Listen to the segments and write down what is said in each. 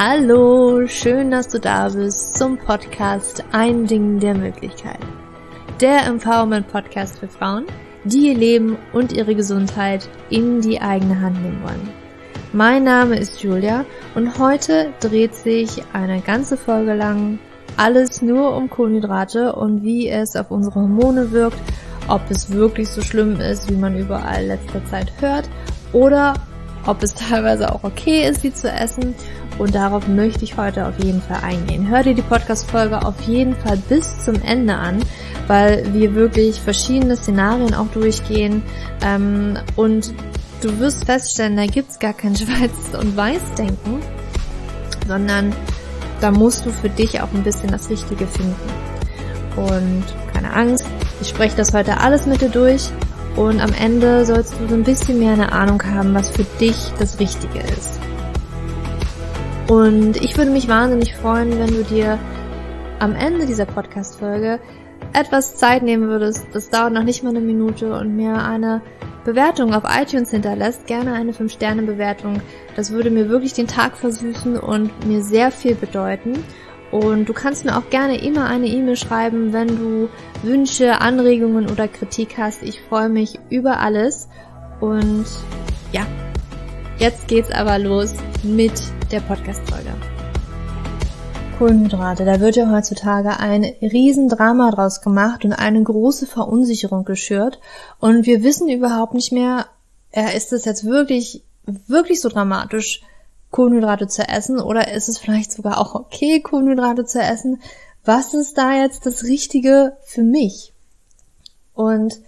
Hallo, schön, dass du da bist zum Podcast Ein Ding der Möglichkeit. Der Empowerment Podcast für Frauen, die ihr Leben und ihre Gesundheit in die eigene Hand nehmen wollen. Mein Name ist Julia und heute dreht sich eine ganze Folge lang alles nur um Kohlenhydrate und wie es auf unsere Hormone wirkt, ob es wirklich so schlimm ist, wie man überall letzter Zeit hört oder ob es teilweise auch okay ist, sie zu essen. Und darauf möchte ich heute auf jeden Fall eingehen. Hör dir die Podcast-Folge auf jeden Fall bis zum Ende an, weil wir wirklich verschiedene Szenarien auch durchgehen. Ähm, und du wirst feststellen, da gibt's gar kein Schwarz- und Weiß-Denken, sondern da musst du für dich auch ein bisschen das Richtige finden. Und keine Angst, ich spreche das heute alles mit dir durch und am Ende sollst du so ein bisschen mehr eine Ahnung haben, was für dich das Richtige ist. Und ich würde mich wahnsinnig freuen, wenn du dir am Ende dieser Podcast-Folge etwas Zeit nehmen würdest, das dauert noch nicht mal eine Minute und mir eine Bewertung auf iTunes hinterlässt, gerne eine 5-Sterne-Bewertung. Das würde mir wirklich den Tag versüßen und mir sehr viel bedeuten. Und du kannst mir auch gerne immer eine E-Mail schreiben, wenn du Wünsche, Anregungen oder Kritik hast. Ich freue mich über alles. Und ja, jetzt geht's aber los mit der Podcast-Folge. Kohlenhydrate, da wird ja heutzutage ein Riesendrama draus gemacht und eine große Verunsicherung geschürt. Und wir wissen überhaupt nicht mehr, äh, ist es jetzt wirklich, wirklich so dramatisch? Kohlenhydrate zu essen oder ist es vielleicht sogar auch okay, Kohlenhydrate zu essen? Was ist da jetzt das Richtige für mich? Und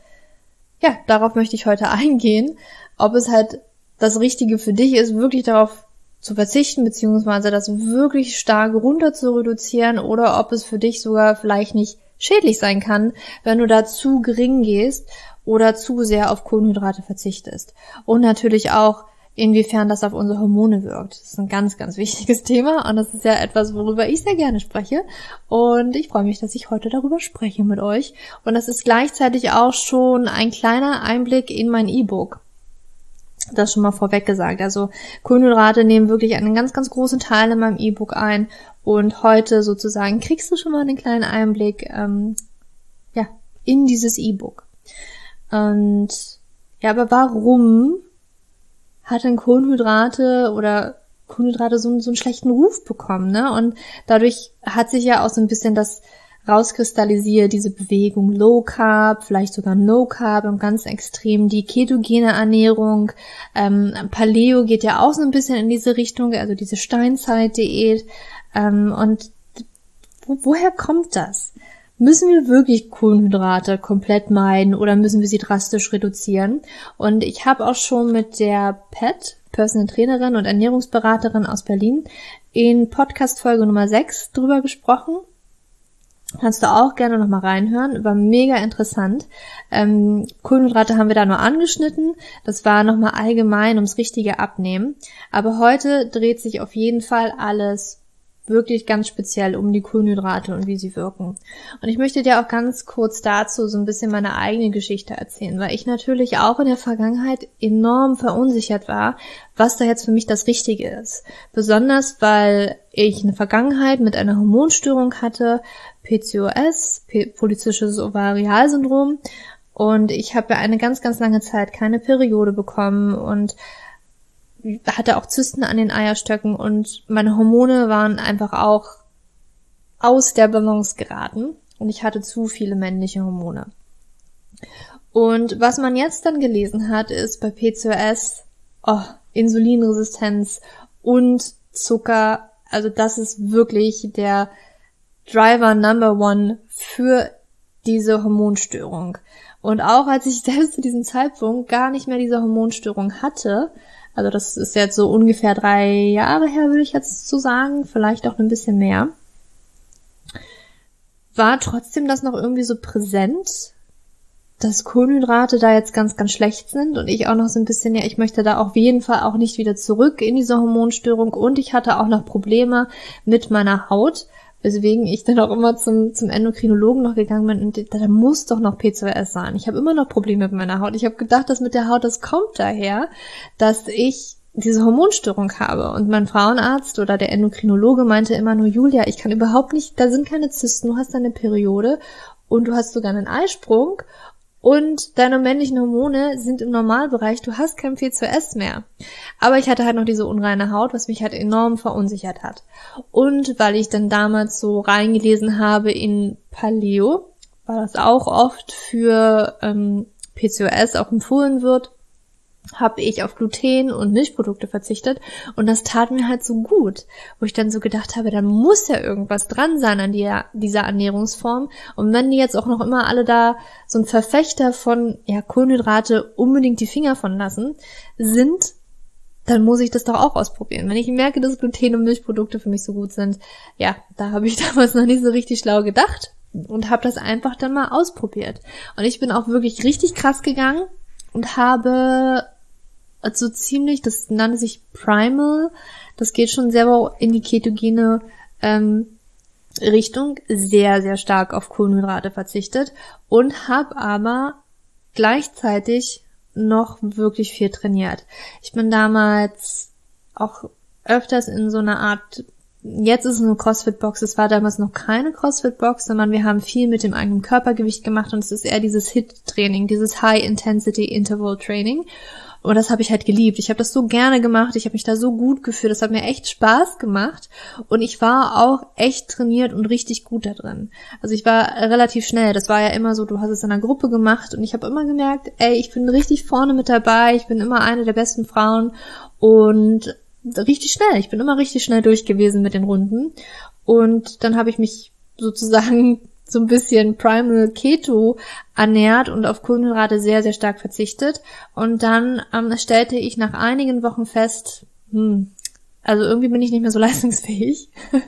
ja, darauf möchte ich heute eingehen, ob es halt das Richtige für dich ist, wirklich darauf zu verzichten, beziehungsweise das wirklich stark runter zu reduzieren oder ob es für dich sogar vielleicht nicht schädlich sein kann, wenn du da zu gering gehst oder zu sehr auf Kohlenhydrate verzichtest. Und natürlich auch, inwiefern das auf unsere Hormone wirkt. Das ist ein ganz, ganz wichtiges Thema und das ist ja etwas, worüber ich sehr gerne spreche. Und ich freue mich, dass ich heute darüber spreche mit euch. Und das ist gleichzeitig auch schon ein kleiner Einblick in mein E-Book. Das schon mal vorweg gesagt. Also Kohlenhydrate nehmen wirklich einen ganz, ganz großen Teil in meinem E-Book ein. Und heute sozusagen kriegst du schon mal einen kleinen Einblick ähm, ja, in dieses E-Book. Und ja, aber warum hat dann Kohlenhydrate oder Kohlenhydrate so, so einen schlechten Ruf bekommen, ne? Und dadurch hat sich ja auch so ein bisschen das rauskristallisiert, diese Bewegung Low Carb, vielleicht sogar No Carb und ganz extrem die ketogene Ernährung. Ähm, Paleo geht ja auch so ein bisschen in diese Richtung, also diese Steinzeit-Diät. Ähm, und wo, woher kommt das? Müssen wir wirklich Kohlenhydrate komplett meiden oder müssen wir sie drastisch reduzieren? Und ich habe auch schon mit der Pet, Personal Trainerin und Ernährungsberaterin aus Berlin, in Podcast Folge Nummer 6 drüber gesprochen. Kannst du auch gerne nochmal reinhören, war mega interessant. Ähm, Kohlenhydrate haben wir da nur angeschnitten, das war nochmal allgemein ums richtige Abnehmen. Aber heute dreht sich auf jeden Fall alles wirklich ganz speziell um die Kohlenhydrate und wie sie wirken. Und ich möchte dir auch ganz kurz dazu so ein bisschen meine eigene Geschichte erzählen, weil ich natürlich auch in der Vergangenheit enorm verunsichert war, was da jetzt für mich das Richtige ist. Besonders weil ich eine Vergangenheit mit einer Hormonstörung hatte, PCOS, polyzystisches Ovarialsyndrom, und ich habe ja eine ganz, ganz lange Zeit keine Periode bekommen und hatte auch Zysten an den Eierstöcken und meine Hormone waren einfach auch aus der Balance geraten und ich hatte zu viele männliche Hormone. Und was man jetzt dann gelesen hat, ist bei PCOS, oh, Insulinresistenz und Zucker, also das ist wirklich der Driver Number One für diese Hormonstörung. Und auch als ich selbst zu diesem Zeitpunkt gar nicht mehr diese Hormonstörung hatte, also das ist jetzt so ungefähr drei Jahre her, würde ich jetzt so sagen, vielleicht auch ein bisschen mehr. War trotzdem das noch irgendwie so präsent, dass Kohlenhydrate da jetzt ganz, ganz schlecht sind und ich auch noch so ein bisschen, ja, ich möchte da auf jeden Fall auch nicht wieder zurück in diese Hormonstörung und ich hatte auch noch Probleme mit meiner Haut weswegen ich dann auch immer zum, zum Endokrinologen noch gegangen bin und da muss doch noch P2S sein. Ich habe immer noch Probleme mit meiner Haut. Ich habe gedacht, dass mit der Haut, das kommt daher, dass ich diese Hormonstörung habe. Und mein Frauenarzt oder der Endokrinologe meinte immer nur, Julia, ich kann überhaupt nicht, da sind keine Zysten, du hast eine Periode und du hast sogar einen Eisprung und deine männlichen Hormone sind im Normalbereich, du hast kein P2S mehr. Aber ich hatte halt noch diese unreine Haut, was mich halt enorm verunsichert hat. Und weil ich dann damals so reingelesen habe in Paleo, weil das auch oft für ähm, PCOS auch empfohlen wird, habe ich auf Gluten und Milchprodukte verzichtet und das tat mir halt so gut, wo ich dann so gedacht habe, da muss ja irgendwas dran sein an die, dieser Ernährungsform und wenn die jetzt auch noch immer alle da so ein Verfechter von ja Kohlenhydrate unbedingt die Finger von lassen sind, dann muss ich das doch auch ausprobieren. Wenn ich merke, dass Gluten und Milchprodukte für mich so gut sind, ja, da habe ich damals noch nicht so richtig schlau gedacht und habe das einfach dann mal ausprobiert. Und ich bin auch wirklich richtig krass gegangen und habe so ziemlich, das nannte sich Primal, das geht schon selber in die ketogene ähm, Richtung, sehr, sehr stark auf Kohlenhydrate verzichtet und habe aber gleichzeitig noch wirklich viel trainiert. Ich bin damals auch öfters in so einer Art, jetzt ist es eine CrossFit-Box, es war damals noch keine CrossFit-Box, sondern wir haben viel mit dem eigenen Körpergewicht gemacht und es ist eher dieses HIT-Training, dieses High-Intensity-Interval-Training. Und das habe ich halt geliebt. Ich habe das so gerne gemacht. Ich habe mich da so gut gefühlt. Das hat mir echt Spaß gemacht. Und ich war auch echt trainiert und richtig gut da drin. Also ich war relativ schnell. Das war ja immer so, du hast es in einer Gruppe gemacht und ich habe immer gemerkt, ey, ich bin richtig vorne mit dabei. Ich bin immer eine der besten Frauen und richtig schnell. Ich bin immer richtig schnell durch gewesen mit den Runden. Und dann habe ich mich sozusagen so ein bisschen Primal Keto ernährt und auf Kohlenhydrate sehr, sehr stark verzichtet. Und dann ähm, stellte ich nach einigen Wochen fest, hm, also irgendwie bin ich nicht mehr so leistungsfähig.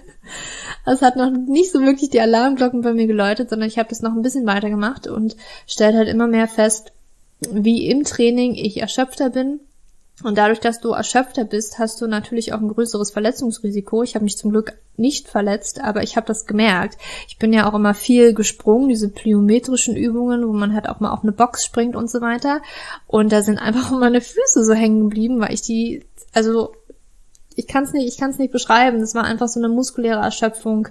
Es hat noch nicht so wirklich die Alarmglocken bei mir geläutet, sondern ich habe das noch ein bisschen weiter gemacht und stellte halt immer mehr fest, wie im Training ich erschöpfter bin und dadurch, dass du erschöpfter bist, hast du natürlich auch ein größeres Verletzungsrisiko. Ich habe mich zum Glück nicht verletzt, aber ich habe das gemerkt. Ich bin ja auch immer viel gesprungen, diese plyometrischen Übungen, wo man halt auch mal auf eine Box springt und so weiter. Und da sind einfach meine Füße so hängen geblieben, weil ich die, also ich kann es nicht, ich kann es nicht beschreiben. Das war einfach so eine muskuläre Erschöpfung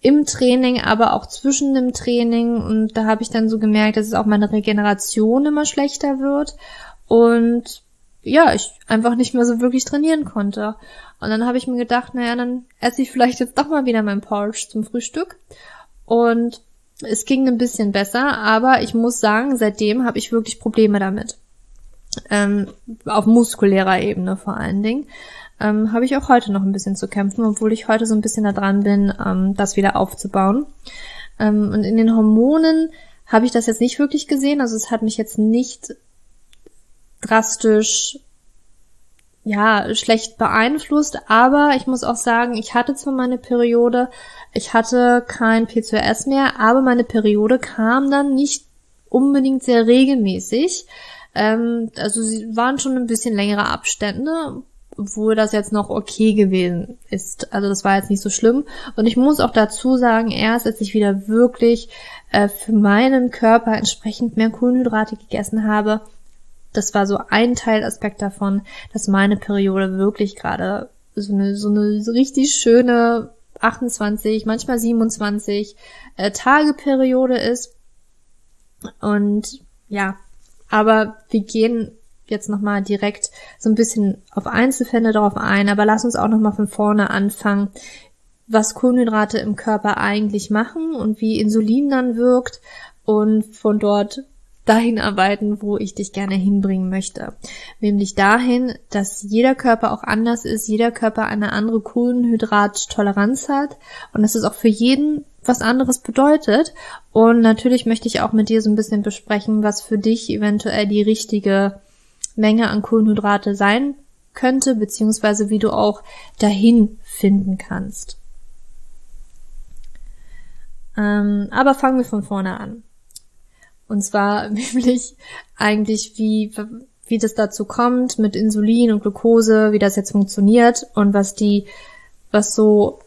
im Training, aber auch zwischen dem Training. Und da habe ich dann so gemerkt, dass es auch meine Regeneration immer schlechter wird. Und ja, ich einfach nicht mehr so wirklich trainieren konnte. Und dann habe ich mir gedacht, naja, dann esse ich vielleicht jetzt doch mal wieder mein Porridge zum Frühstück. Und es ging ein bisschen besser, aber ich muss sagen, seitdem habe ich wirklich Probleme damit. Ähm, auf muskulärer Ebene vor allen Dingen. Ähm, habe ich auch heute noch ein bisschen zu kämpfen, obwohl ich heute so ein bisschen da dran bin, ähm, das wieder aufzubauen. Ähm, und in den Hormonen habe ich das jetzt nicht wirklich gesehen. Also es hat mich jetzt nicht drastisch ja, schlecht beeinflusst, aber ich muss auch sagen, ich hatte zwar meine Periode, ich hatte kein PCOS mehr, aber meine Periode kam dann nicht unbedingt sehr regelmäßig. Ähm, also sie waren schon ein bisschen längere Abstände, obwohl das jetzt noch okay gewesen ist. Also das war jetzt nicht so schlimm. Und ich muss auch dazu sagen, erst als ich wieder wirklich äh, für meinen Körper entsprechend mehr Kohlenhydrate gegessen habe, das war so ein Teilaspekt davon, dass meine Periode wirklich gerade so eine, so eine richtig schöne 28, manchmal 27 äh, Tage ist. Und ja, aber wir gehen jetzt nochmal direkt so ein bisschen auf Einzelfälle darauf ein, aber lass uns auch nochmal von vorne anfangen, was Kohlenhydrate im Körper eigentlich machen und wie Insulin dann wirkt und von dort dahin arbeiten, wo ich dich gerne hinbringen möchte. Nämlich dahin, dass jeder Körper auch anders ist, jeder Körper eine andere Kohlenhydrattoleranz hat und dass es auch für jeden was anderes bedeutet. Und natürlich möchte ich auch mit dir so ein bisschen besprechen, was für dich eventuell die richtige Menge an Kohlenhydrate sein könnte, beziehungsweise wie du auch dahin finden kannst. Ähm, aber fangen wir von vorne an. Und zwar nämlich eigentlich, wie, wie das dazu kommt mit Insulin und Glucose, wie das jetzt funktioniert und was die, was so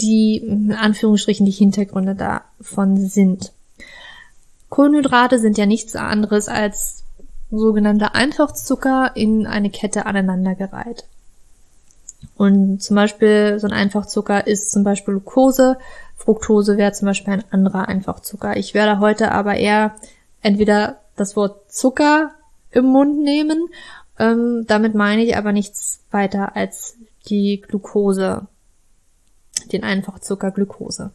die, in Anführungsstrichen, die Hintergründe davon sind. Kohlenhydrate sind ja nichts anderes als sogenannter Einfachzucker in eine Kette aneinandergereiht. Und zum Beispiel so ein Einfachzucker ist zum Beispiel Glucose, Fructose wäre zum Beispiel ein anderer Einfachzucker. Ich werde heute aber eher entweder das Wort Zucker im Mund nehmen, ähm, damit meine ich aber nichts weiter als die Glucose, den Einfachzucker Glucose.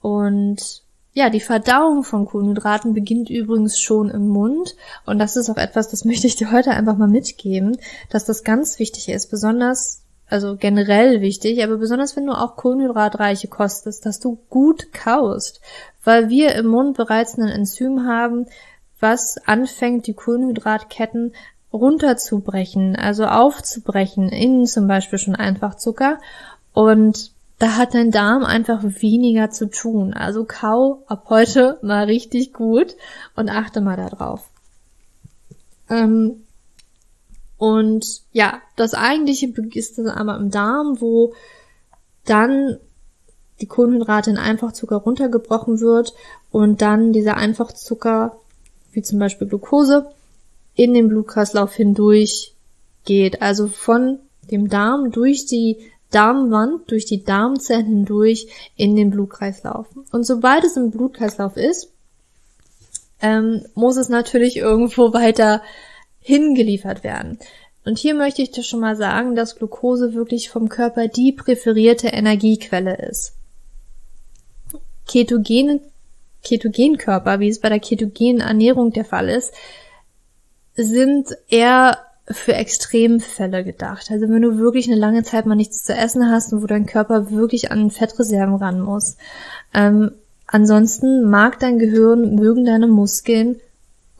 Und ja, die Verdauung von Kohlenhydraten beginnt übrigens schon im Mund. Und das ist auch etwas, das möchte ich dir heute einfach mal mitgeben, dass das ganz wichtig ist, besonders, also generell wichtig, aber besonders wenn du auch kohlenhydratreiche kostest, dass du gut kaust, weil wir im Mund bereits ein Enzym haben, was anfängt, die Kohlenhydratketten runterzubrechen, also aufzubrechen in zum Beispiel schon einfach Zucker. Und da hat dein Darm einfach weniger zu tun. Also kau ab heute mal richtig gut und achte mal darauf. Ähm, und ja, das eigentliche ist dann aber im Darm, wo dann die Kohlenhydrate in Einfachzucker runtergebrochen wird und dann dieser Einfachzucker, wie zum Beispiel Glucose, in den Blutkreislauf hindurch geht. Also von dem Darm durch die Darmwand durch die Darmzellen hindurch in den Blutkreislauf. Und sobald es im Blutkreislauf ist, ähm, muss es natürlich irgendwo weiter hingeliefert werden. Und hier möchte ich dir schon mal sagen, dass Glucose wirklich vom Körper die präferierte Energiequelle ist. Ketogene, Ketogenkörper, wie es bei der ketogenen Ernährung der Fall ist, sind eher für Extremfälle gedacht. Also wenn du wirklich eine lange Zeit mal nichts zu essen hast und wo dein Körper wirklich an Fettreserven ran muss. Ähm, ansonsten mag dein Gehirn, mögen deine Muskeln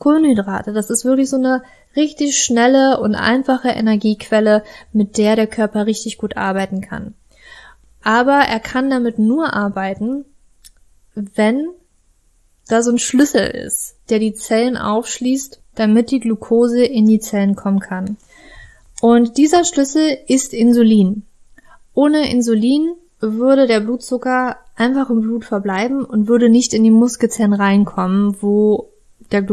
Kohlenhydrate. Das ist wirklich so eine richtig schnelle und einfache Energiequelle, mit der der Körper richtig gut arbeiten kann. Aber er kann damit nur arbeiten, wenn da so ein Schlüssel ist, der die Zellen aufschließt damit die Glucose in die Zellen kommen kann. Und dieser Schlüssel ist Insulin. Ohne Insulin würde der Blutzucker einfach im Blut verbleiben und würde nicht in die Muskelzellen reinkommen, wo der,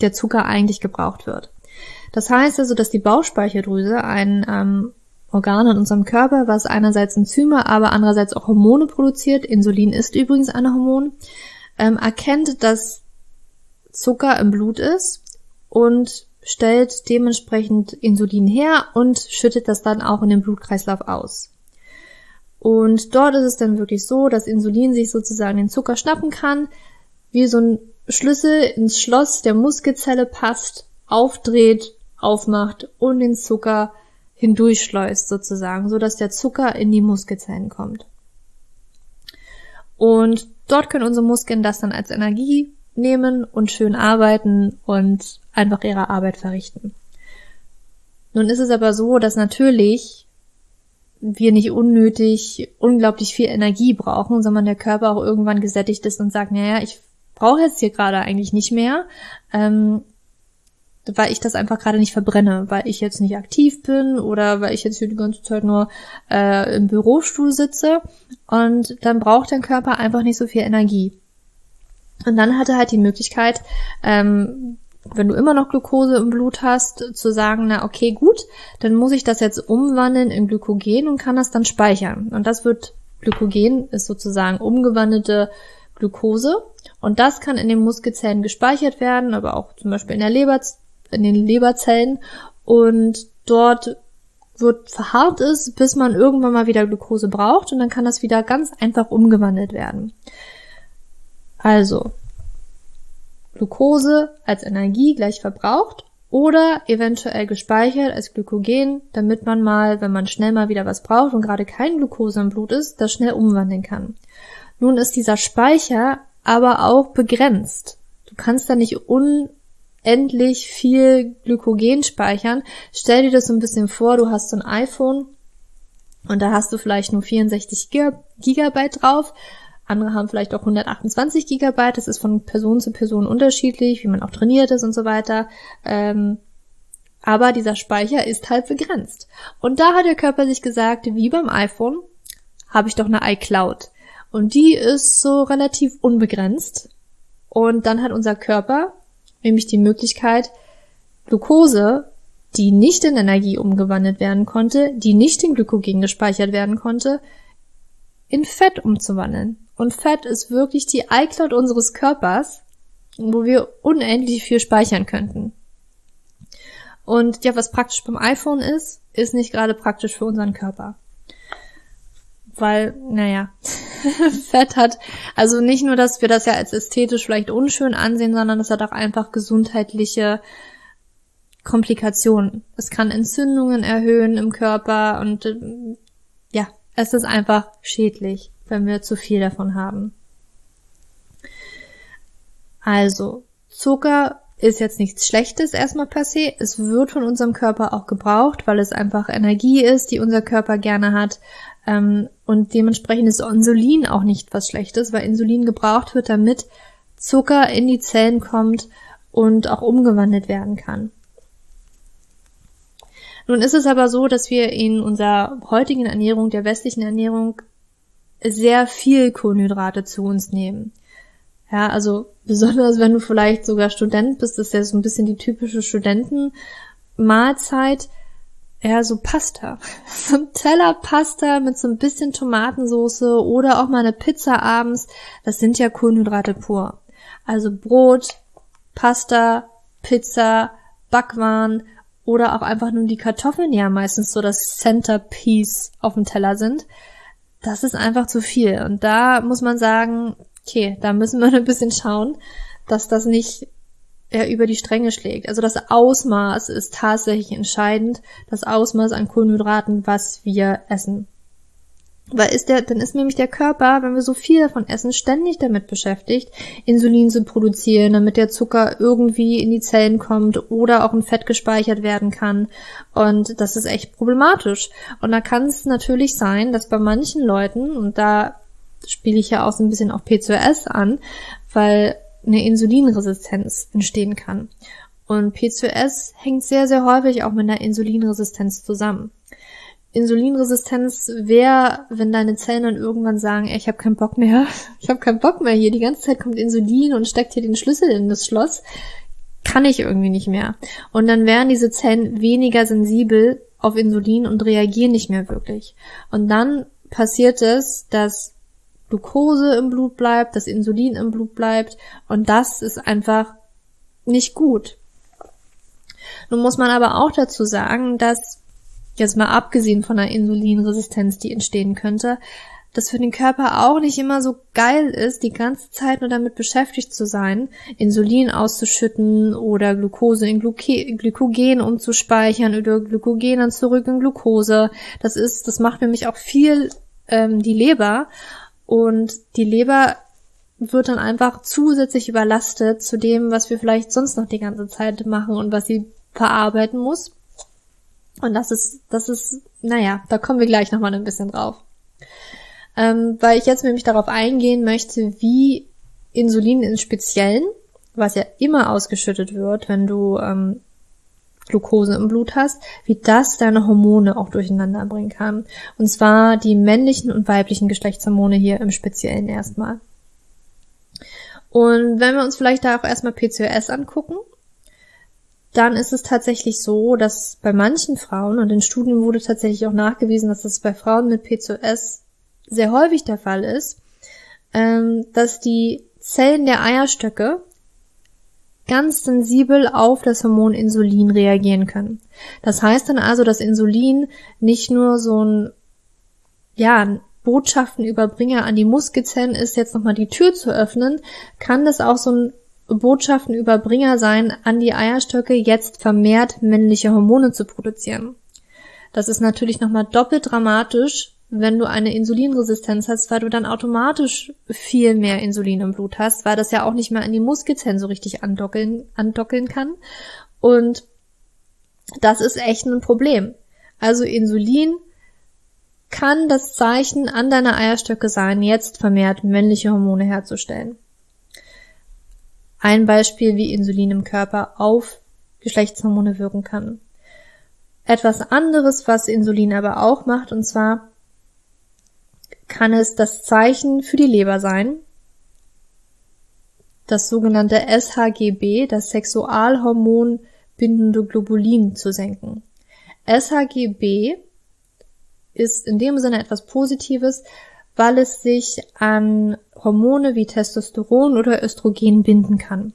der Zucker eigentlich gebraucht wird. Das heißt also, dass die Bauchspeicheldrüse ein ähm, Organ in unserem Körper, was einerseits Enzyme, aber andererseits auch Hormone produziert, Insulin ist übrigens ein Hormon, ähm, erkennt, dass Zucker im Blut ist und stellt dementsprechend Insulin her und schüttet das dann auch in den Blutkreislauf aus. Und dort ist es dann wirklich so, dass Insulin sich sozusagen den Zucker schnappen kann, wie so ein Schlüssel ins Schloss der Muskelzelle passt, aufdreht, aufmacht und den Zucker hindurchschleust sozusagen, so dass der Zucker in die Muskelzellen kommt. Und dort können unsere Muskeln das dann als Energie nehmen und schön arbeiten und einfach ihre Arbeit verrichten. Nun ist es aber so, dass natürlich wir nicht unnötig unglaublich viel Energie brauchen, sondern der Körper auch irgendwann gesättigt ist und sagt, naja, ich brauche jetzt hier gerade eigentlich nicht mehr, ähm, weil ich das einfach gerade nicht verbrenne, weil ich jetzt nicht aktiv bin oder weil ich jetzt hier die ganze Zeit nur äh, im Bürostuhl sitze und dann braucht dein Körper einfach nicht so viel Energie. Und dann hat er halt die Möglichkeit, ähm, wenn du immer noch Glucose im Blut hast, zu sagen, na okay, gut, dann muss ich das jetzt umwandeln in Glykogen und kann das dann speichern. Und das wird, Glykogen ist sozusagen umgewandelte Glucose. Und das kann in den Muskelzellen gespeichert werden, aber auch zum Beispiel in der Leber, in den Leberzellen. Und dort wird verharrt es, bis man irgendwann mal wieder Glucose braucht und dann kann das wieder ganz einfach umgewandelt werden. Also, Glucose als Energie gleich verbraucht oder eventuell gespeichert als Glykogen, damit man mal, wenn man schnell mal wieder was braucht und gerade kein Glucose im Blut ist, das schnell umwandeln kann. Nun ist dieser Speicher aber auch begrenzt. Du kannst da nicht unendlich viel Glykogen speichern. Stell dir das so ein bisschen vor, du hast so ein iPhone und da hast du vielleicht nur 64 Gigabyte drauf andere haben vielleicht auch 128 Gigabyte. Das ist von Person zu Person unterschiedlich, wie man auch trainiert ist und so weiter. Ähm, aber dieser Speicher ist halt begrenzt. Und da hat der Körper sich gesagt, wie beim iPhone, habe ich doch eine iCloud. Und die ist so relativ unbegrenzt. Und dann hat unser Körper nämlich die Möglichkeit, Glucose die nicht in Energie umgewandelt werden konnte, die nicht in Glykogen gespeichert werden konnte, in Fett umzuwandeln. Und Fett ist wirklich die iCloud unseres Körpers, wo wir unendlich viel speichern könnten. Und ja, was praktisch beim iPhone ist, ist nicht gerade praktisch für unseren Körper. Weil, naja, Fett hat, also nicht nur, dass wir das ja als ästhetisch vielleicht unschön ansehen, sondern es hat auch einfach gesundheitliche Komplikationen. Es kann Entzündungen erhöhen im Körper und äh, ja, es ist einfach schädlich, wenn wir zu viel davon haben. Also, Zucker ist jetzt nichts Schlechtes erstmal per se. Es wird von unserem Körper auch gebraucht, weil es einfach Energie ist, die unser Körper gerne hat. Ähm, und dementsprechend ist Insulin auch nicht was Schlechtes, weil Insulin gebraucht wird, damit Zucker in die Zellen kommt und auch umgewandelt werden kann. Nun ist es aber so, dass wir in unserer heutigen Ernährung, der westlichen Ernährung, sehr viel Kohlenhydrate zu uns nehmen. Ja, also besonders wenn du vielleicht sogar Student bist, ist ja so ein bisschen die typische Studentenmahlzeit. Ja, so Pasta. So ein Teller Pasta mit so ein bisschen Tomatensoße oder auch mal eine Pizza abends. Das sind ja Kohlenhydrate pur. Also Brot, Pasta, Pizza, Backwaren oder auch einfach nur die Kartoffeln, die ja meistens so das Centerpiece auf dem Teller sind. Das ist einfach zu viel. Und da muss man sagen, okay, da müssen wir ein bisschen schauen, dass das nicht ja, über die Stränge schlägt. Also das Ausmaß ist tatsächlich entscheidend, das Ausmaß an Kohlenhydraten, was wir essen. Weil ist der, dann ist nämlich der Körper, wenn wir so viel davon essen, ständig damit beschäftigt, Insulin zu produzieren, damit der Zucker irgendwie in die Zellen kommt oder auch in Fett gespeichert werden kann. Und das ist echt problematisch. Und da kann es natürlich sein, dass bei manchen Leuten, und da spiele ich ja auch so ein bisschen auf P2S an, weil eine Insulinresistenz entstehen kann. Und P2S hängt sehr, sehr häufig auch mit einer Insulinresistenz zusammen. Insulinresistenz wäre, wenn deine Zellen dann irgendwann sagen, ey, ich habe keinen Bock mehr, ich habe keinen Bock mehr hier, die ganze Zeit kommt Insulin und steckt hier den Schlüssel in das Schloss, kann ich irgendwie nicht mehr. Und dann wären diese Zellen weniger sensibel auf Insulin und reagieren nicht mehr wirklich. Und dann passiert es, dass Glucose im Blut bleibt, dass Insulin im Blut bleibt und das ist einfach nicht gut. Nun muss man aber auch dazu sagen, dass jetzt mal abgesehen von einer Insulinresistenz, die entstehen könnte, das für den Körper auch nicht immer so geil ist, die ganze Zeit nur damit beschäftigt zu sein, Insulin auszuschütten oder Glucose in Gluke Glykogen umzuspeichern oder Glykogen dann zurück in Glucose. Das ist, das macht nämlich auch viel ähm, die Leber und die Leber wird dann einfach zusätzlich überlastet zu dem, was wir vielleicht sonst noch die ganze Zeit machen und was sie verarbeiten muss. Und das ist, das ist, naja, da kommen wir gleich nochmal ein bisschen drauf. Ähm, weil ich jetzt nämlich darauf eingehen möchte, wie Insulin im Speziellen, was ja immer ausgeschüttet wird, wenn du ähm, Glucose im Blut hast, wie das deine Hormone auch durcheinander bringen kann. Und zwar die männlichen und weiblichen Geschlechtshormone hier im Speziellen erstmal. Und wenn wir uns vielleicht da auch erstmal PCOS angucken, dann ist es tatsächlich so, dass bei manchen Frauen, und in Studien wurde tatsächlich auch nachgewiesen, dass das bei Frauen mit PCOS sehr häufig der Fall ist, ähm, dass die Zellen der Eierstöcke ganz sensibel auf das Hormon Insulin reagieren können. Das heißt dann also, dass Insulin nicht nur so ein, ja, Botschaftenüberbringer an die Muskelzellen ist, jetzt nochmal die Tür zu öffnen, kann das auch so ein Botschaftenüberbringer sein an die Eierstöcke, jetzt vermehrt männliche Hormone zu produzieren. Das ist natürlich nochmal doppelt dramatisch, wenn du eine Insulinresistenz hast, weil du dann automatisch viel mehr Insulin im Blut hast, weil das ja auch nicht mehr an die Muskelzellen so richtig andockeln, andockeln kann. Und das ist echt ein Problem. Also Insulin kann das Zeichen an deiner Eierstöcke sein, jetzt vermehrt männliche Hormone herzustellen. Ein Beispiel, wie Insulin im Körper auf Geschlechtshormone wirken kann. Etwas anderes, was Insulin aber auch macht, und zwar kann es das Zeichen für die Leber sein, das sogenannte SHGB, das Sexualhormon bindende Globulin zu senken. SHGB ist in dem Sinne etwas Positives, weil es sich an Hormone wie Testosteron oder Östrogen binden kann.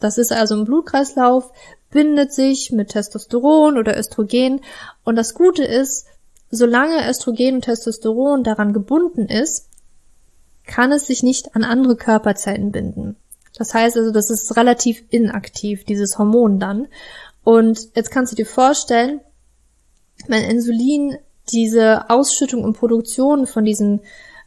Das ist also im Blutkreislauf, bindet sich mit Testosteron oder Östrogen und das Gute ist, solange Östrogen und Testosteron daran gebunden ist, kann es sich nicht an andere Körperzellen binden. Das heißt also, das ist relativ inaktiv, dieses Hormon dann. Und jetzt kannst du dir vorstellen, wenn Insulin diese Ausschüttung und Produktion von diesen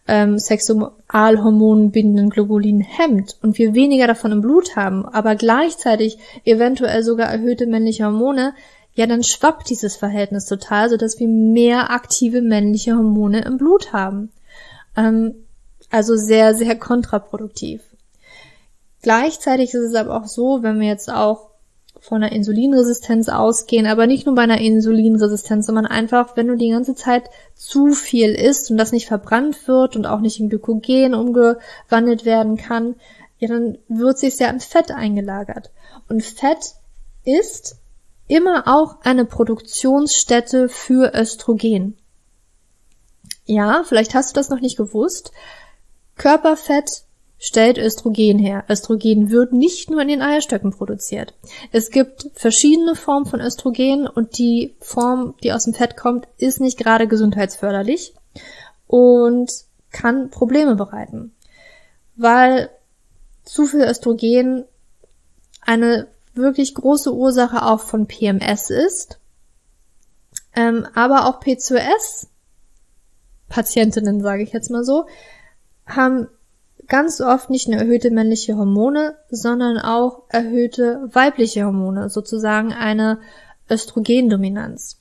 ähm, Sexualhormonen bindenden Globulin hemmt und wir weniger davon im Blut haben, aber gleichzeitig eventuell sogar erhöhte männliche Hormone, ja, dann schwappt dieses Verhältnis total, sodass wir mehr aktive männliche Hormone im Blut haben. Ähm, also sehr, sehr kontraproduktiv. Gleichzeitig ist es aber auch so, wenn wir jetzt auch von einer Insulinresistenz ausgehen, aber nicht nur bei einer Insulinresistenz, sondern einfach, wenn du die ganze Zeit zu viel isst und das nicht verbrannt wird und auch nicht in Glykogen umgewandelt werden kann, ja, dann wird sich sehr an Fett eingelagert. Und Fett ist immer auch eine Produktionsstätte für Östrogen. Ja, vielleicht hast du das noch nicht gewusst. Körperfett stellt Östrogen her. Östrogen wird nicht nur in den Eierstöcken produziert. Es gibt verschiedene Formen von Östrogen und die Form, die aus dem Fett kommt, ist nicht gerade gesundheitsförderlich und kann Probleme bereiten, weil zu viel Östrogen eine wirklich große Ursache auch von PMS ist, ähm, aber auch P2S Patientinnen, sage ich jetzt mal so, haben ganz oft nicht nur erhöhte männliche Hormone, sondern auch erhöhte weibliche Hormone, sozusagen eine Östrogendominanz.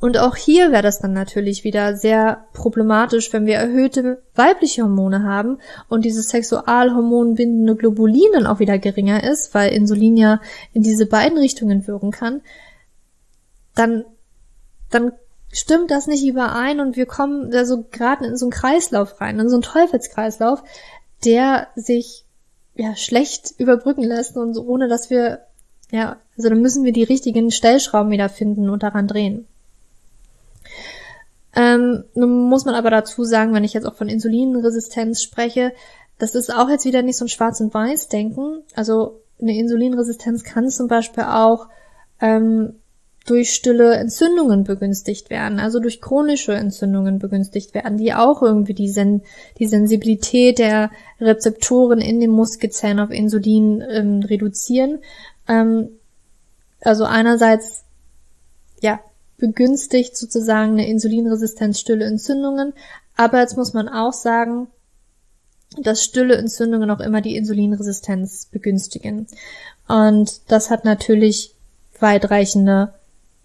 Und auch hier wäre das dann natürlich wieder sehr problematisch, wenn wir erhöhte weibliche Hormone haben und dieses Sexualhormonbindende Globulin dann auch wieder geringer ist, weil Insulin ja in diese beiden Richtungen wirken kann, dann, dann stimmt das nicht überein und wir kommen da so gerade in so einen Kreislauf rein, in so einen Teufelskreislauf, der sich ja schlecht überbrücken lässt und so, ohne dass wir ja, also dann müssen wir die richtigen Stellschrauben wieder finden und daran drehen. Ähm, nun muss man aber dazu sagen, wenn ich jetzt auch von Insulinresistenz spreche, das ist auch jetzt wieder nicht so ein Schwarz- und Weiß-Denken. Also eine Insulinresistenz kann zum Beispiel auch ähm, durch stille Entzündungen begünstigt werden, also durch chronische Entzündungen begünstigt werden, die auch irgendwie die, Sen die Sensibilität der Rezeptoren in den Muskelzellen auf Insulin ähm, reduzieren. Ähm, also einerseits, ja, begünstigt sozusagen eine Insulinresistenz stille Entzündungen, aber jetzt muss man auch sagen, dass stille Entzündungen auch immer die Insulinresistenz begünstigen. Und das hat natürlich weitreichende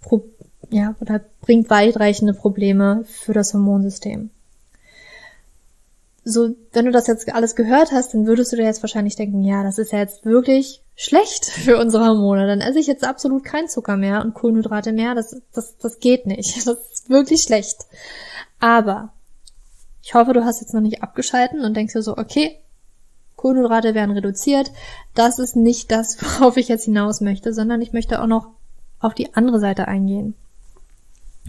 Pro ja, oder bringt weitreichende Probleme für das Hormonsystem. So, wenn du das jetzt alles gehört hast, dann würdest du dir jetzt wahrscheinlich denken, ja, das ist ja jetzt wirklich schlecht für unsere Hormone. Dann esse ich jetzt absolut kein Zucker mehr und Kohlenhydrate mehr. Das, das, das geht nicht. Das ist wirklich schlecht. Aber ich hoffe, du hast jetzt noch nicht abgeschalten und denkst dir so, okay, Kohlenhydrate werden reduziert. Das ist nicht das, worauf ich jetzt hinaus möchte, sondern ich möchte auch noch auf die andere Seite eingehen.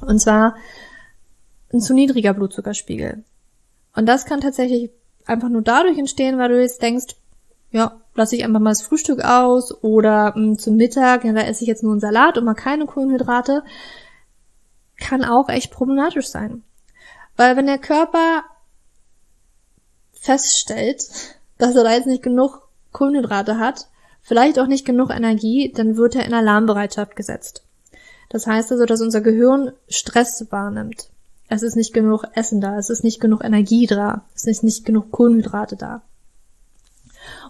Und zwar ein zu niedriger Blutzuckerspiegel. Und das kann tatsächlich einfach nur dadurch entstehen, weil du jetzt denkst, ja, lasse ich einfach mal das Frühstück aus oder mh, hm, zum Mittag, ja, da esse ich jetzt nur einen Salat und mal keine Kohlenhydrate, kann auch echt problematisch sein. Weil wenn der Körper feststellt, dass er da jetzt nicht genug Kohlenhydrate hat, vielleicht auch nicht genug Energie, dann wird er in Alarmbereitschaft gesetzt. Das heißt also, dass unser Gehirn Stress wahrnimmt. Es ist nicht genug Essen da, es ist nicht genug Energie da, es ist nicht genug Kohlenhydrate da.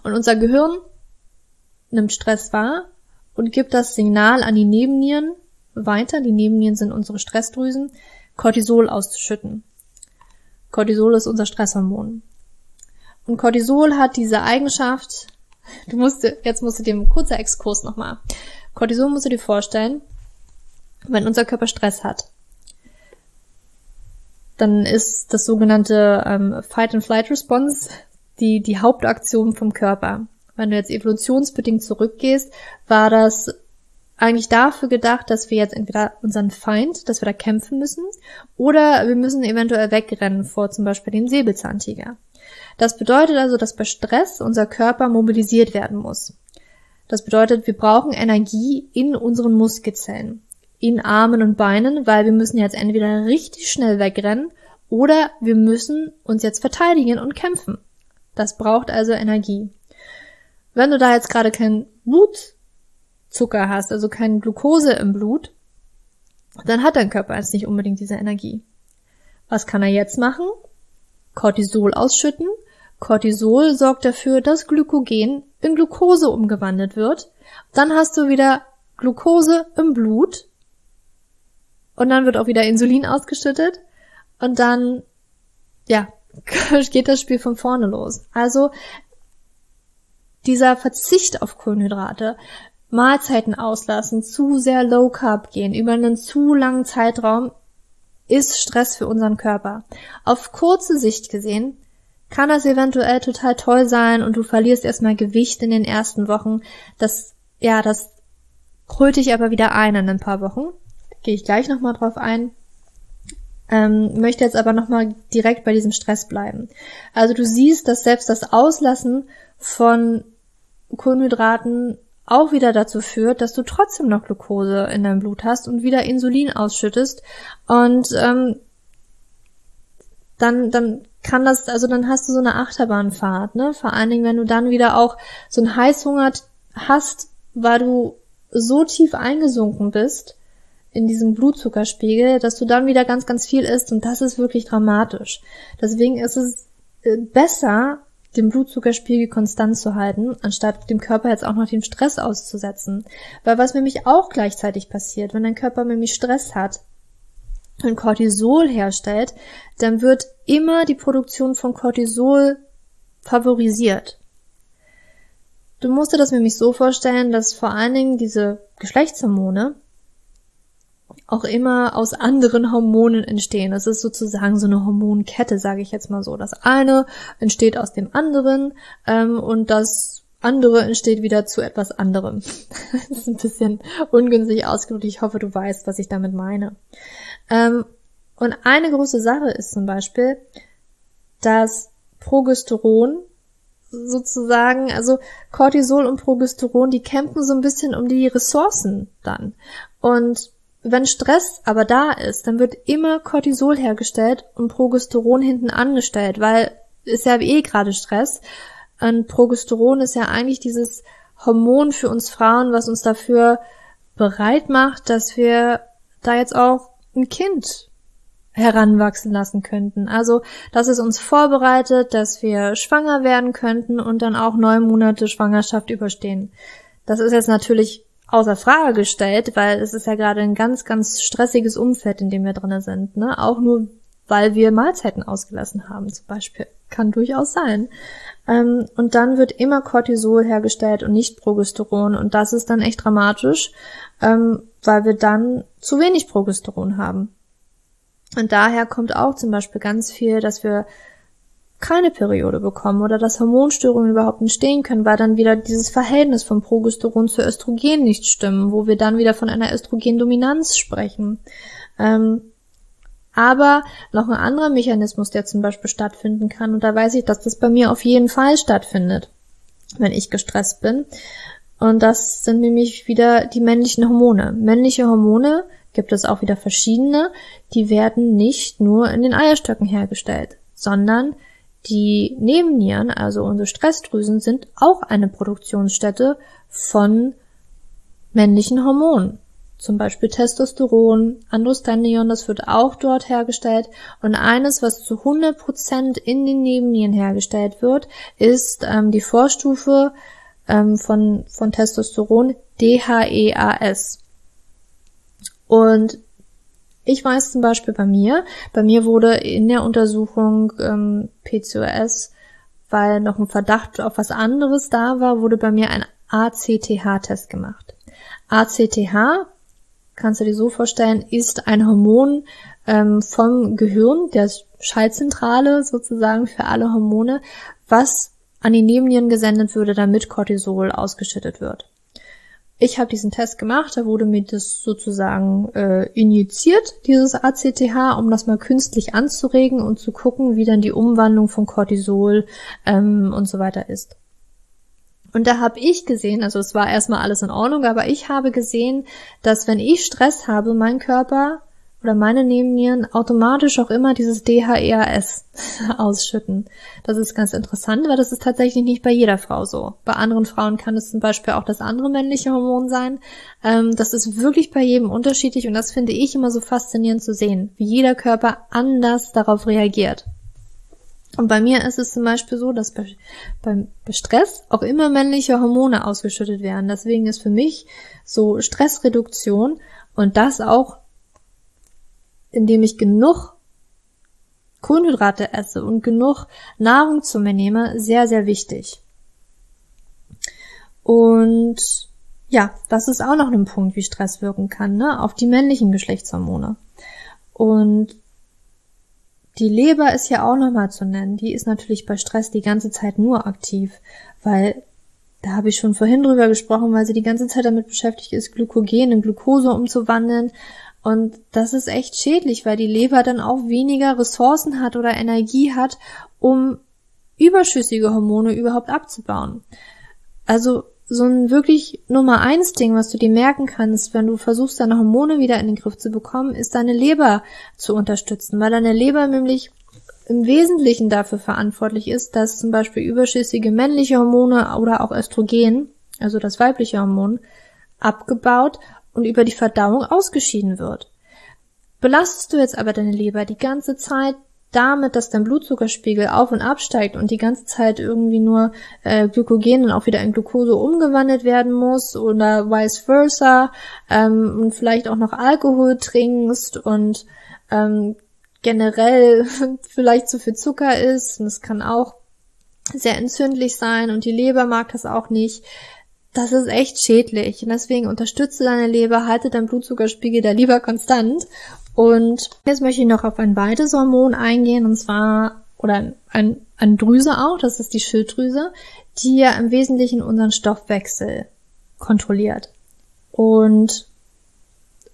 Und unser Gehirn nimmt Stress wahr und gibt das Signal an die Nebennieren weiter, die Nebennieren sind unsere Stressdrüsen, Cortisol auszuschütten. Cortisol ist unser Stresshormon. Und Cortisol hat diese Eigenschaft, Du musst, jetzt musst du dir ein kurzer Exkurs nochmal. Cortisol musst du dir vorstellen, wenn unser Körper Stress hat, dann ist das sogenannte ähm, Fight-and-Flight-Response die, die Hauptaktion vom Körper. Wenn du jetzt evolutionsbedingt zurückgehst, war das eigentlich dafür gedacht, dass wir jetzt entweder unseren Feind, dass wir da kämpfen müssen, oder wir müssen eventuell wegrennen vor zum Beispiel dem Säbelzahntiger. Das bedeutet also, dass bei Stress unser Körper mobilisiert werden muss. Das bedeutet, wir brauchen Energie in unseren Muskelzellen, in Armen und Beinen, weil wir müssen jetzt entweder richtig schnell wegrennen oder wir müssen uns jetzt verteidigen und kämpfen. Das braucht also Energie. Wenn du da jetzt gerade kein Blutzucker hast, also keine Glucose im Blut, dann hat dein Körper jetzt nicht unbedingt diese Energie. Was kann er jetzt machen? Cortisol ausschütten. Cortisol sorgt dafür, dass Glykogen in Glucose umgewandelt wird. Dann hast du wieder Glucose im Blut. Und dann wird auch wieder Insulin ausgeschüttet. Und dann, ja, geht das Spiel von vorne los. Also dieser Verzicht auf Kohlenhydrate, Mahlzeiten auslassen, zu sehr low carb gehen über einen zu langen Zeitraum ist Stress für unseren Körper. Auf kurze Sicht gesehen kann das eventuell total toll sein und du verlierst erstmal Gewicht in den ersten Wochen. Das, ja, das holt dich aber wieder ein in ein paar Wochen. Gehe ich gleich nochmal drauf ein. Ähm, möchte jetzt aber nochmal direkt bei diesem Stress bleiben. Also du siehst, dass selbst das Auslassen von Kohlenhydraten auch wieder dazu führt, dass du trotzdem noch Glucose in deinem Blut hast und wieder Insulin ausschüttest. Und ähm, dann, dann kann das, also dann hast du so eine Achterbahnfahrt, ne? Vor allen Dingen, wenn du dann wieder auch so einen Heißhunger hast, weil du so tief eingesunken bist in diesem Blutzuckerspiegel, dass du dann wieder ganz, ganz viel isst und das ist wirklich dramatisch. Deswegen ist es äh, besser, den Blutzuckerspiegel konstant zu halten, anstatt dem Körper jetzt auch noch den Stress auszusetzen. Weil was nämlich auch gleichzeitig passiert, wenn dein Körper nämlich Stress hat, und Cortisol herstellt, dann wird immer die Produktion von Cortisol favorisiert. Du musst dir das nämlich so vorstellen, dass vor allen Dingen diese Geschlechtshormone auch immer aus anderen Hormonen entstehen. Das ist sozusagen so eine Hormonkette, sage ich jetzt mal so. Das eine entsteht aus dem anderen ähm, und das andere entsteht wieder zu etwas anderem. das ist ein bisschen ungünstig ausgedrückt. Ich hoffe, du weißt, was ich damit meine. Ähm, und eine große Sache ist zum Beispiel, dass Progesteron sozusagen, also Cortisol und Progesteron, die kämpfen so ein bisschen um die Ressourcen dann. Und wenn Stress aber da ist, dann wird immer Cortisol hergestellt und Progesteron hinten angestellt, weil ist ja eh gerade Stress. Und Progesteron ist ja eigentlich dieses Hormon für uns Frauen, was uns dafür bereit macht, dass wir da jetzt auch ein Kind heranwachsen lassen könnten. Also, dass es uns vorbereitet, dass wir schwanger werden könnten und dann auch neun Monate Schwangerschaft überstehen. Das ist jetzt natürlich außer Frage gestellt, weil es ist ja gerade ein ganz, ganz stressiges Umfeld, in dem wir drinnen sind. Ne? Auch nur, weil wir Mahlzeiten ausgelassen haben, zum Beispiel. Kann durchaus sein. Ähm, und dann wird immer Cortisol hergestellt und nicht Progesteron. Und das ist dann echt dramatisch, ähm, weil wir dann zu wenig Progesteron haben. Und daher kommt auch zum Beispiel ganz viel, dass wir keine Periode bekommen oder dass Hormonstörungen überhaupt entstehen können, weil dann wieder dieses Verhältnis von Progesteron zu Östrogen nicht stimmen, wo wir dann wieder von einer Östrogendominanz sprechen. Ähm, aber noch ein anderer Mechanismus, der zum Beispiel stattfinden kann, und da weiß ich, dass das bei mir auf jeden Fall stattfindet, wenn ich gestresst bin. Und das sind nämlich wieder die männlichen Hormone. Männliche Hormone gibt es auch wieder verschiedene, die werden nicht nur in den Eierstöcken hergestellt, sondern die Nebennieren, also unsere Stressdrüsen, sind auch eine Produktionsstätte von männlichen Hormonen. Zum Beispiel Testosteron, Androstendion, das wird auch dort hergestellt. Und eines, was zu 100% in den Nebennieren hergestellt wird, ist ähm, die Vorstufe ähm, von, von Testosteron, DHEAS. Und ich weiß zum Beispiel bei mir, bei mir wurde in der Untersuchung ähm, PCOS, weil noch ein Verdacht auf was anderes da war, wurde bei mir ein ACTH-Test gemacht. ACTH, kannst du dir so vorstellen, ist ein Hormon ähm, vom Gehirn, der Schaltzentrale sozusagen für alle Hormone, was an die Nebennieren gesendet würde, damit Cortisol ausgeschüttet wird. Ich habe diesen Test gemacht, da wurde mir das sozusagen äh, injiziert, dieses ACTH, um das mal künstlich anzuregen und zu gucken, wie dann die Umwandlung von Cortisol ähm, und so weiter ist. Und da habe ich gesehen, also es war erstmal alles in Ordnung, aber ich habe gesehen, dass wenn ich Stress habe, mein Körper oder meine Nebennieren automatisch auch immer dieses DHEAS ausschütten. Das ist ganz interessant, weil das ist tatsächlich nicht bei jeder Frau so. Bei anderen Frauen kann es zum Beispiel auch das andere männliche Hormon sein. Ähm, das ist wirklich bei jedem unterschiedlich und das finde ich immer so faszinierend zu sehen, wie jeder Körper anders darauf reagiert. Und bei mir ist es zum Beispiel so, dass bei, beim Stress auch immer männliche Hormone ausgeschüttet werden. Deswegen ist für mich so Stressreduktion und das auch indem ich genug Kohlenhydrate esse und genug Nahrung zu mir nehme, sehr, sehr wichtig. Und ja, das ist auch noch ein Punkt, wie Stress wirken kann, ne, auf die männlichen Geschlechtshormone. Und die Leber ist ja auch nochmal zu nennen. Die ist natürlich bei Stress die ganze Zeit nur aktiv, weil da habe ich schon vorhin drüber gesprochen, weil sie die ganze Zeit damit beschäftigt ist, Glykogen in Glucose umzuwandeln und das ist echt schädlich, weil die Leber dann auch weniger Ressourcen hat oder Energie hat, um überschüssige Hormone überhaupt abzubauen. Also so ein wirklich Nummer eins Ding, was du dir merken kannst, wenn du versuchst, deine Hormone wieder in den Griff zu bekommen, ist deine Leber zu unterstützen, weil deine Leber nämlich im Wesentlichen dafür verantwortlich ist, dass zum Beispiel überschüssige männliche Hormone oder auch Östrogen, also das weibliche Hormon, abgebaut und über die Verdauung ausgeschieden wird. Belastest du jetzt aber deine Leber die ganze Zeit damit, dass dein Blutzuckerspiegel auf und absteigt und die ganze Zeit irgendwie nur äh, Glykogen dann auch wieder in Glucose umgewandelt werden muss oder vice versa ähm, und vielleicht auch noch Alkohol trinkst und ähm, generell vielleicht zu viel Zucker ist, und es kann auch sehr entzündlich sein und die Leber mag das auch nicht, das ist echt schädlich. Und deswegen unterstütze deine Leber, halte deinen Blutzuckerspiegel da lieber konstant. Und jetzt möchte ich noch auf ein weiteres Hormon eingehen, und zwar, oder ein, ein Drüse auch, das ist die Schilddrüse, die ja im Wesentlichen unseren Stoffwechsel kontrolliert. Und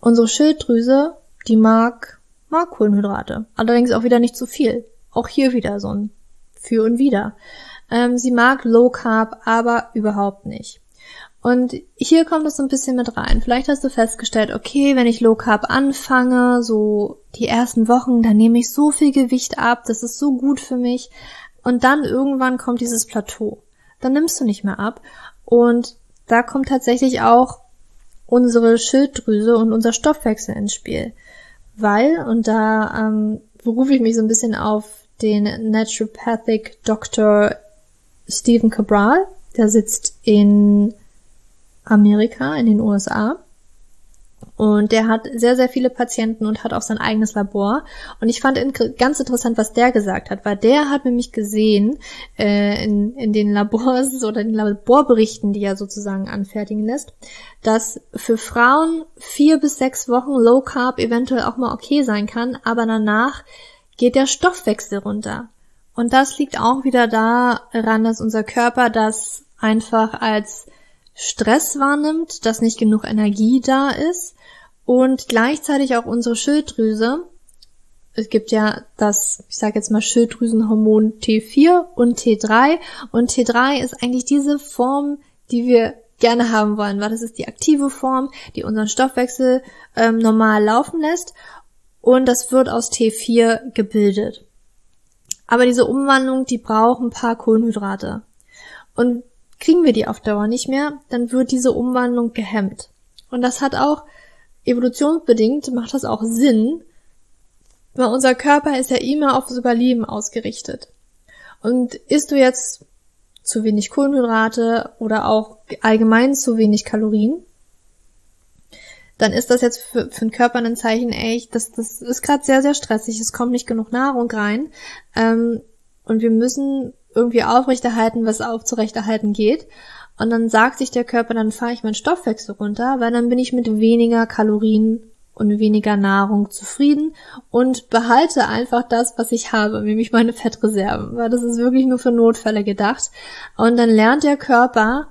unsere Schilddrüse, die mag, mag Kohlenhydrate. Allerdings auch wieder nicht zu viel. Auch hier wieder so ein Für und Wider. Ähm, sie mag Low Carb, aber überhaupt nicht. Und hier kommt es so ein bisschen mit rein. Vielleicht hast du festgestellt, okay, wenn ich Low Carb anfange, so die ersten Wochen, dann nehme ich so viel Gewicht ab, das ist so gut für mich. Und dann irgendwann kommt dieses Plateau. Dann nimmst du nicht mehr ab. Und da kommt tatsächlich auch unsere Schilddrüse und unser Stoffwechsel ins Spiel. Weil, und da ähm, berufe ich mich so ein bisschen auf den Naturopathic Dr. Stephen Cabral, der sitzt in Amerika, in den USA. Und der hat sehr, sehr viele Patienten und hat auch sein eigenes Labor. Und ich fand ganz interessant, was der gesagt hat, weil der hat nämlich gesehen äh, in, in den Labors oder den Laborberichten, die er sozusagen anfertigen lässt, dass für Frauen vier bis sechs Wochen Low Carb eventuell auch mal okay sein kann, aber danach geht der Stoffwechsel runter. Und das liegt auch wieder daran, dass unser Körper das einfach als Stress wahrnimmt, dass nicht genug Energie da ist und gleichzeitig auch unsere Schilddrüse. Es gibt ja das, ich sage jetzt mal Schilddrüsenhormon T4 und T3 und T3 ist eigentlich diese Form, die wir gerne haben wollen, weil das ist die aktive Form, die unseren Stoffwechsel ähm, normal laufen lässt und das wird aus T4 gebildet. Aber diese Umwandlung, die braucht ein paar Kohlenhydrate. Und Kriegen wir die auf Dauer nicht mehr, dann wird diese Umwandlung gehemmt. Und das hat auch evolutionsbedingt macht das auch Sinn, weil unser Körper ist ja immer aufs Überleben ausgerichtet. Und isst du jetzt zu wenig Kohlenhydrate oder auch allgemein zu wenig Kalorien, dann ist das jetzt für, für den Körper ein Zeichen, ey, das, das ist gerade sehr, sehr stressig, es kommt nicht genug Nahrung rein. Ähm, und wir müssen irgendwie aufrechterhalten, was aufzurechterhalten geht. Und dann sagt sich der Körper, dann fahre ich meinen Stoffwechsel runter, weil dann bin ich mit weniger Kalorien und weniger Nahrung zufrieden und behalte einfach das, was ich habe, nämlich meine Fettreserven, weil das ist wirklich nur für Notfälle gedacht. Und dann lernt der Körper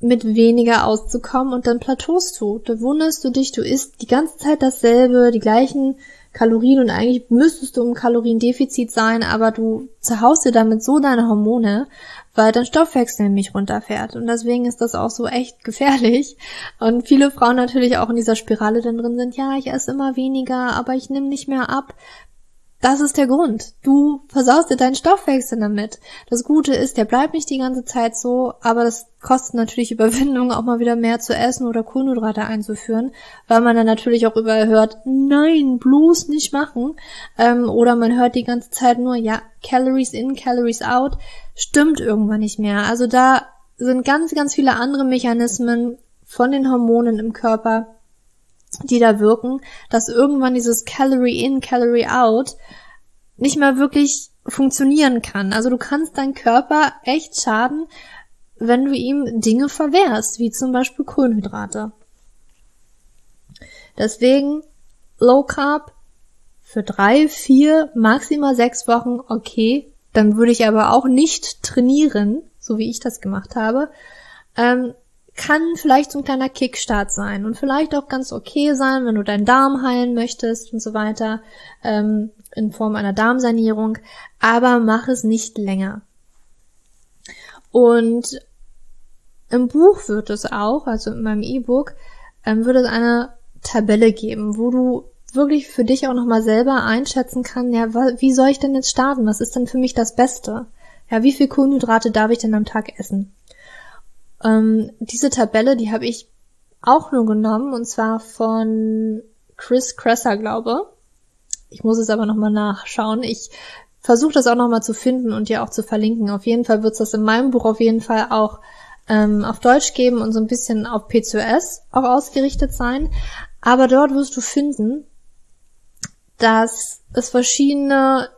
mit weniger auszukommen und dann plateaust du. Da wunderst du dich, du isst die ganze Zeit dasselbe, die gleichen Kalorien und eigentlich müsstest du im Kaloriendefizit sein, aber du zerhaust dir damit so deine Hormone, weil dein Stoffwechsel nämlich runterfährt. Und deswegen ist das auch so echt gefährlich. Und viele Frauen natürlich auch in dieser Spirale dann drin sind, ja, ich esse immer weniger, aber ich nehme nicht mehr ab. Das ist der Grund. Du versaust dir deinen Stoffwechsel damit. Das Gute ist, der bleibt nicht die ganze Zeit so, aber das kostet natürlich Überwindung, auch mal wieder mehr zu essen oder Kohlenhydrate einzuführen, weil man dann natürlich auch überall hört, nein, bloß nicht machen. Ähm, oder man hört die ganze Zeit nur, ja, Calories in, Calories out. Stimmt irgendwann nicht mehr. Also da sind ganz, ganz viele andere Mechanismen von den Hormonen im Körper, die da wirken, dass irgendwann dieses Calorie in, Calorie out nicht mehr wirklich funktionieren kann. Also du kannst deinen Körper echt schaden, wenn du ihm Dinge verwehrst, wie zum Beispiel Kohlenhydrate. Deswegen Low Carb für drei, vier, maximal sechs Wochen okay. Dann würde ich aber auch nicht trainieren, so wie ich das gemacht habe. Ähm, kann vielleicht so ein kleiner Kickstart sein und vielleicht auch ganz okay sein, wenn du deinen Darm heilen möchtest und so weiter, ähm, in Form einer Darmsanierung, aber mach es nicht länger. Und im Buch wird es auch, also in meinem E-Book, ähm, wird es eine Tabelle geben, wo du wirklich für dich auch nochmal selber einschätzen kann, ja, wie soll ich denn jetzt starten? Was ist denn für mich das Beste? Ja, wie viel Kohlenhydrate darf ich denn am Tag essen? Ähm, diese Tabelle, die habe ich auch nur genommen und zwar von Chris Kresser, glaube. Ich muss es aber nochmal nachschauen. Ich versuche das auch nochmal zu finden und dir auch zu verlinken. Auf jeden Fall wird es das in meinem Buch auf jeden Fall auch ähm, auf Deutsch geben und so ein bisschen auf P2S auch ausgerichtet sein. Aber dort wirst du finden, dass es verschiedene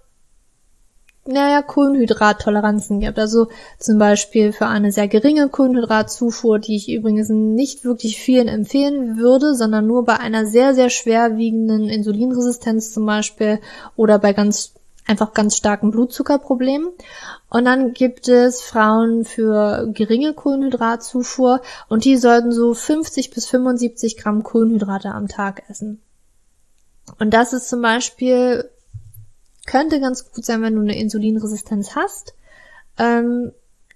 naja, Kohlenhydrattoleranzen gibt. Also zum Beispiel für eine sehr geringe Kohlenhydratzufuhr, die ich übrigens nicht wirklich vielen empfehlen würde, sondern nur bei einer sehr, sehr schwerwiegenden Insulinresistenz zum Beispiel oder bei ganz einfach ganz starken Blutzuckerproblemen. Und dann gibt es Frauen für geringe Kohlenhydratzufuhr und die sollten so 50 bis 75 Gramm Kohlenhydrate am Tag essen. Und das ist zum Beispiel könnte ganz gut sein, wenn du eine Insulinresistenz hast. Ähm,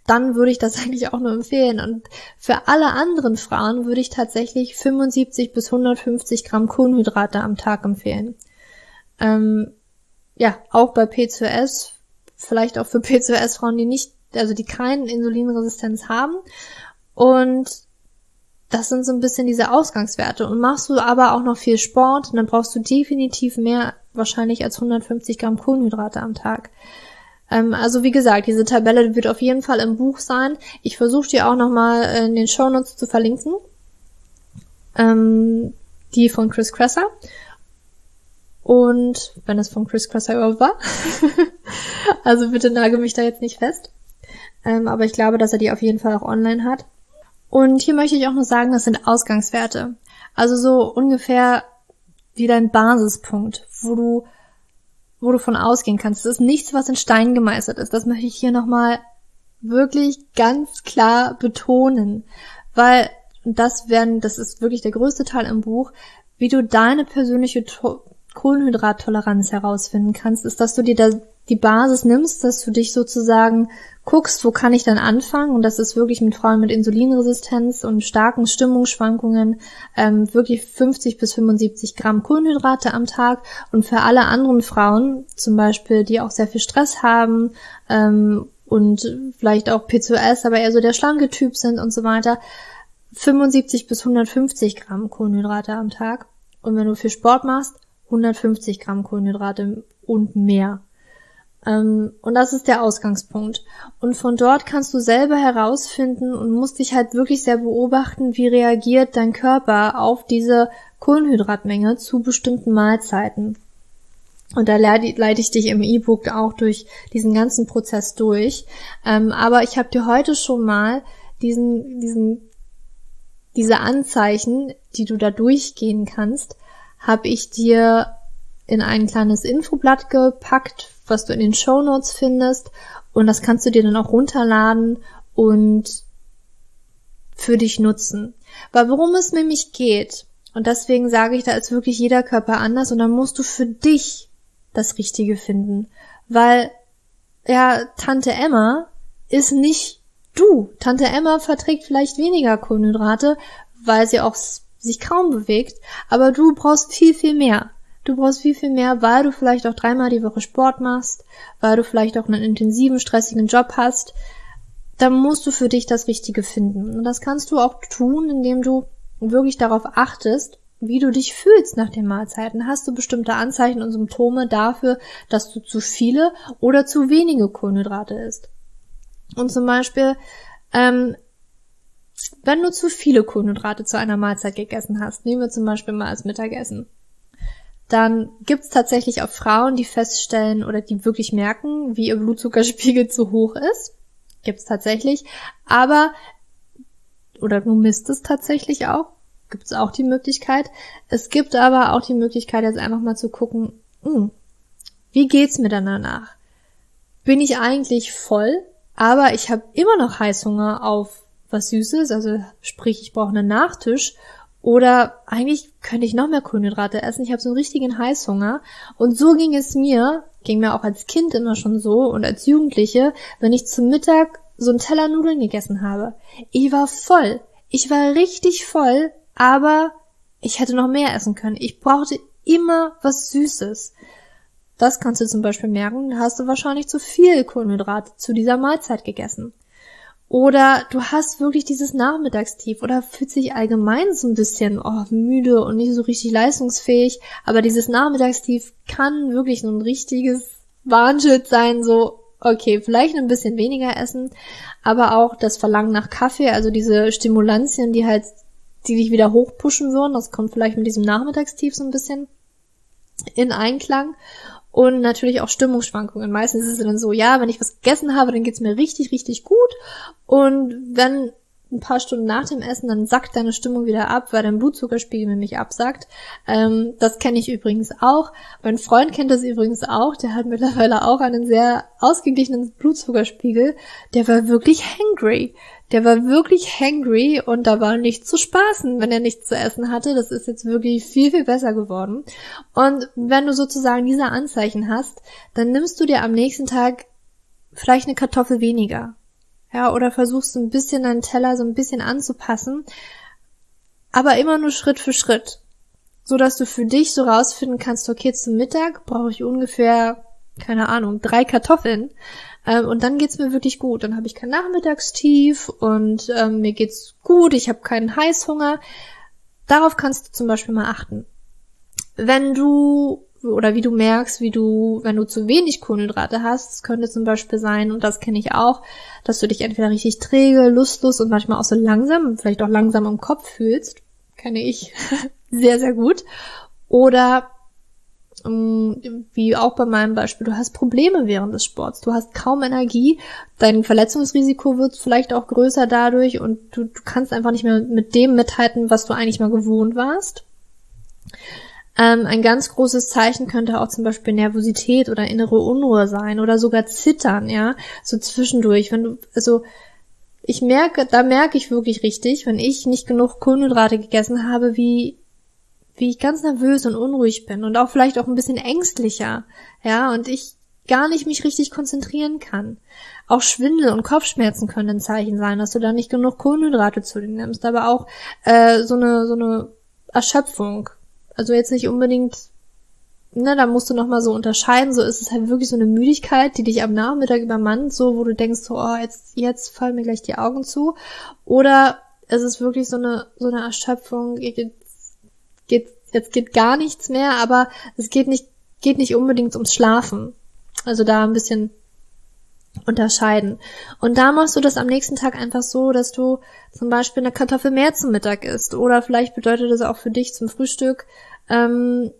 dann würde ich das eigentlich auch nur empfehlen. Und für alle anderen Frauen würde ich tatsächlich 75 bis 150 Gramm Kohlenhydrate am Tag empfehlen. Ähm, ja, auch bei P2S, vielleicht auch für P2S-Frauen, die nicht, also die keine Insulinresistenz haben. Und das sind so ein bisschen diese Ausgangswerte. Und machst du aber auch noch viel Sport, dann brauchst du definitiv mehr wahrscheinlich als 150 Gramm Kohlenhydrate am Tag. Ähm, also wie gesagt, diese Tabelle wird auf jeden Fall im Buch sein. Ich versuche die auch nochmal in den Show Notes zu verlinken. Ähm, die von Chris Kresser. Und wenn es von Chris Kresser überhaupt war. also bitte nage mich da jetzt nicht fest. Ähm, aber ich glaube, dass er die auf jeden Fall auch online hat. Und hier möchte ich auch noch sagen, das sind Ausgangswerte. Also so ungefähr wie dein Basispunkt, wo du, wo du von ausgehen kannst. Das ist nichts, was in Stein gemeißelt ist. Das möchte ich hier nochmal wirklich ganz klar betonen. Weil das werden, das ist wirklich der größte Teil im Buch, wie du deine persönliche Kohlenhydrattoleranz herausfinden kannst, ist, dass du dir da die Basis nimmst, dass du dich sozusagen guckst, wo kann ich dann anfangen? Und das ist wirklich mit Frauen mit Insulinresistenz und starken Stimmungsschwankungen ähm, wirklich 50 bis 75 Gramm Kohlenhydrate am Tag. Und für alle anderen Frauen, zum Beispiel, die auch sehr viel Stress haben ähm, und vielleicht auch PCOS, aber eher so der schlanke Typ sind und so weiter, 75 bis 150 Gramm Kohlenhydrate am Tag. Und wenn du viel Sport machst, 150 Gramm Kohlenhydrate und mehr. Ähm, und das ist der Ausgangspunkt. Und von dort kannst du selber herausfinden und musst dich halt wirklich sehr beobachten, wie reagiert dein Körper auf diese Kohlenhydratmenge zu bestimmten Mahlzeiten. Und da leite ich dich im E-Book auch durch diesen ganzen Prozess durch. Ähm, aber ich habe dir heute schon mal diesen, diesen, diese Anzeichen, die du da durchgehen kannst, habe ich dir in ein kleines Infoblatt gepackt, was du in den Show Notes findest. Und das kannst du dir dann auch runterladen und für dich nutzen. Weil worum es nämlich geht, und deswegen sage ich, da ist wirklich jeder Körper anders und dann musst du für dich das Richtige finden. Weil, ja, Tante Emma ist nicht du. Tante Emma verträgt vielleicht weniger Kohlenhydrate, weil sie auch sich kaum bewegt, aber du brauchst viel, viel mehr. Du brauchst viel, viel mehr, weil du vielleicht auch dreimal die Woche Sport machst, weil du vielleicht auch einen intensiven, stressigen Job hast. Da musst du für dich das Richtige finden. Und das kannst du auch tun, indem du wirklich darauf achtest, wie du dich fühlst nach den Mahlzeiten. Hast du bestimmte Anzeichen und Symptome dafür, dass du zu viele oder zu wenige Kohlenhydrate isst? Und zum Beispiel, ähm, wenn du zu viele Kohlenhydrate zu einer Mahlzeit gegessen hast, nehmen wir zum Beispiel mal als Mittagessen, dann gibt es tatsächlich auch Frauen, die feststellen oder die wirklich merken, wie ihr Blutzuckerspiegel zu hoch ist. Gibt es tatsächlich. Aber, oder du misst es tatsächlich auch. Gibt es auch die Möglichkeit. Es gibt aber auch die Möglichkeit, jetzt einfach mal zu gucken, mh, hm, wie geht's mir dann danach? Bin ich eigentlich voll, aber ich habe immer noch Heißhunger auf was Süßes, also sprich, ich brauche einen Nachtisch oder eigentlich könnte ich noch mehr Kohlenhydrate essen. Ich habe so einen richtigen Heißhunger. Und so ging es mir, ging mir auch als Kind immer schon so und als Jugendliche, wenn ich zum Mittag so einen Teller Nudeln gegessen habe. Ich war voll. Ich war richtig voll, aber ich hätte noch mehr essen können. Ich brauchte immer was Süßes. Das kannst du zum Beispiel merken, da hast du wahrscheinlich zu viel Kohlenhydrate zu dieser Mahlzeit gegessen. Oder du hast wirklich dieses Nachmittagstief oder fühlt sich allgemein so ein bisschen oh, müde und nicht so richtig leistungsfähig. Aber dieses Nachmittagstief kann wirklich ein richtiges Warnschild sein, so, okay, vielleicht ein bisschen weniger essen, aber auch das Verlangen nach Kaffee, also diese Stimulantien, die halt, die dich wieder hochpushen würden, das kommt vielleicht mit diesem Nachmittagstief so ein bisschen in Einklang und natürlich auch Stimmungsschwankungen. Meistens ist es dann so, ja, wenn ich was gegessen habe, dann geht's mir richtig, richtig gut. Und wenn ein paar Stunden nach dem Essen, dann sackt deine Stimmung wieder ab, weil dein Blutzuckerspiegel nämlich absackt. Ähm, das kenne ich übrigens auch. Mein Freund kennt das übrigens auch. Der hat mittlerweile auch einen sehr ausgeglichenen Blutzuckerspiegel. Der war wirklich hangry. Der war wirklich hangry und da war nichts zu spaßen, wenn er nichts zu essen hatte. Das ist jetzt wirklich viel, viel besser geworden. Und wenn du sozusagen diese Anzeichen hast, dann nimmst du dir am nächsten Tag vielleicht eine Kartoffel weniger. Ja, oder versuchst ein bisschen deinen Teller so ein bisschen anzupassen. Aber immer nur Schritt für Schritt. So dass du für dich so rausfinden kannst, okay, zum Mittag brauche ich ungefähr, keine Ahnung, drei Kartoffeln. Ähm, und dann geht's mir wirklich gut. Dann habe ich kein Nachmittagstief und ähm, mir geht's gut, ich habe keinen Heißhunger. Darauf kannst du zum Beispiel mal achten. Wenn du oder wie du merkst, wie du, wenn du zu wenig Kohlenhydrate hast, könnte zum Beispiel sein, und das kenne ich auch, dass du dich entweder richtig träge, lustlos und manchmal auch so langsam, vielleicht auch langsam im Kopf fühlst, kenne ich sehr, sehr gut. Oder ähm, wie auch bei meinem Beispiel, du hast Probleme während des Sports, du hast kaum Energie, dein Verletzungsrisiko wird vielleicht auch größer dadurch und du, du kannst einfach nicht mehr mit dem mithalten, was du eigentlich mal gewohnt warst. Ähm, ein ganz großes Zeichen könnte auch zum Beispiel Nervosität oder innere Unruhe sein oder sogar Zittern, ja, so zwischendurch, wenn du, also ich merke, da merke ich wirklich richtig, wenn ich nicht genug Kohlenhydrate gegessen habe, wie wie ich ganz nervös und unruhig bin und auch vielleicht auch ein bisschen ängstlicher, ja, und ich gar nicht mich richtig konzentrieren kann. Auch Schwindel und Kopfschmerzen können ein Zeichen sein, dass du da nicht genug Kohlenhydrate zu dir nimmst, aber auch äh, so eine so eine Erschöpfung. Also jetzt nicht unbedingt, ne, da musst du nochmal so unterscheiden, so ist es halt wirklich so eine Müdigkeit, die dich am Nachmittag übermannt, so wo du denkst, so, oh, jetzt, jetzt fallen mir gleich die Augen zu. Oder es ist wirklich so eine, so eine Erschöpfung, geht, jetzt geht gar nichts mehr, aber es geht nicht, geht nicht unbedingt ums Schlafen. Also da ein bisschen unterscheiden. Und da machst du das am nächsten Tag einfach so, dass du zum Beispiel eine Kartoffel mehr zum Mittag isst. Oder vielleicht bedeutet das auch für dich zum Frühstück ähm,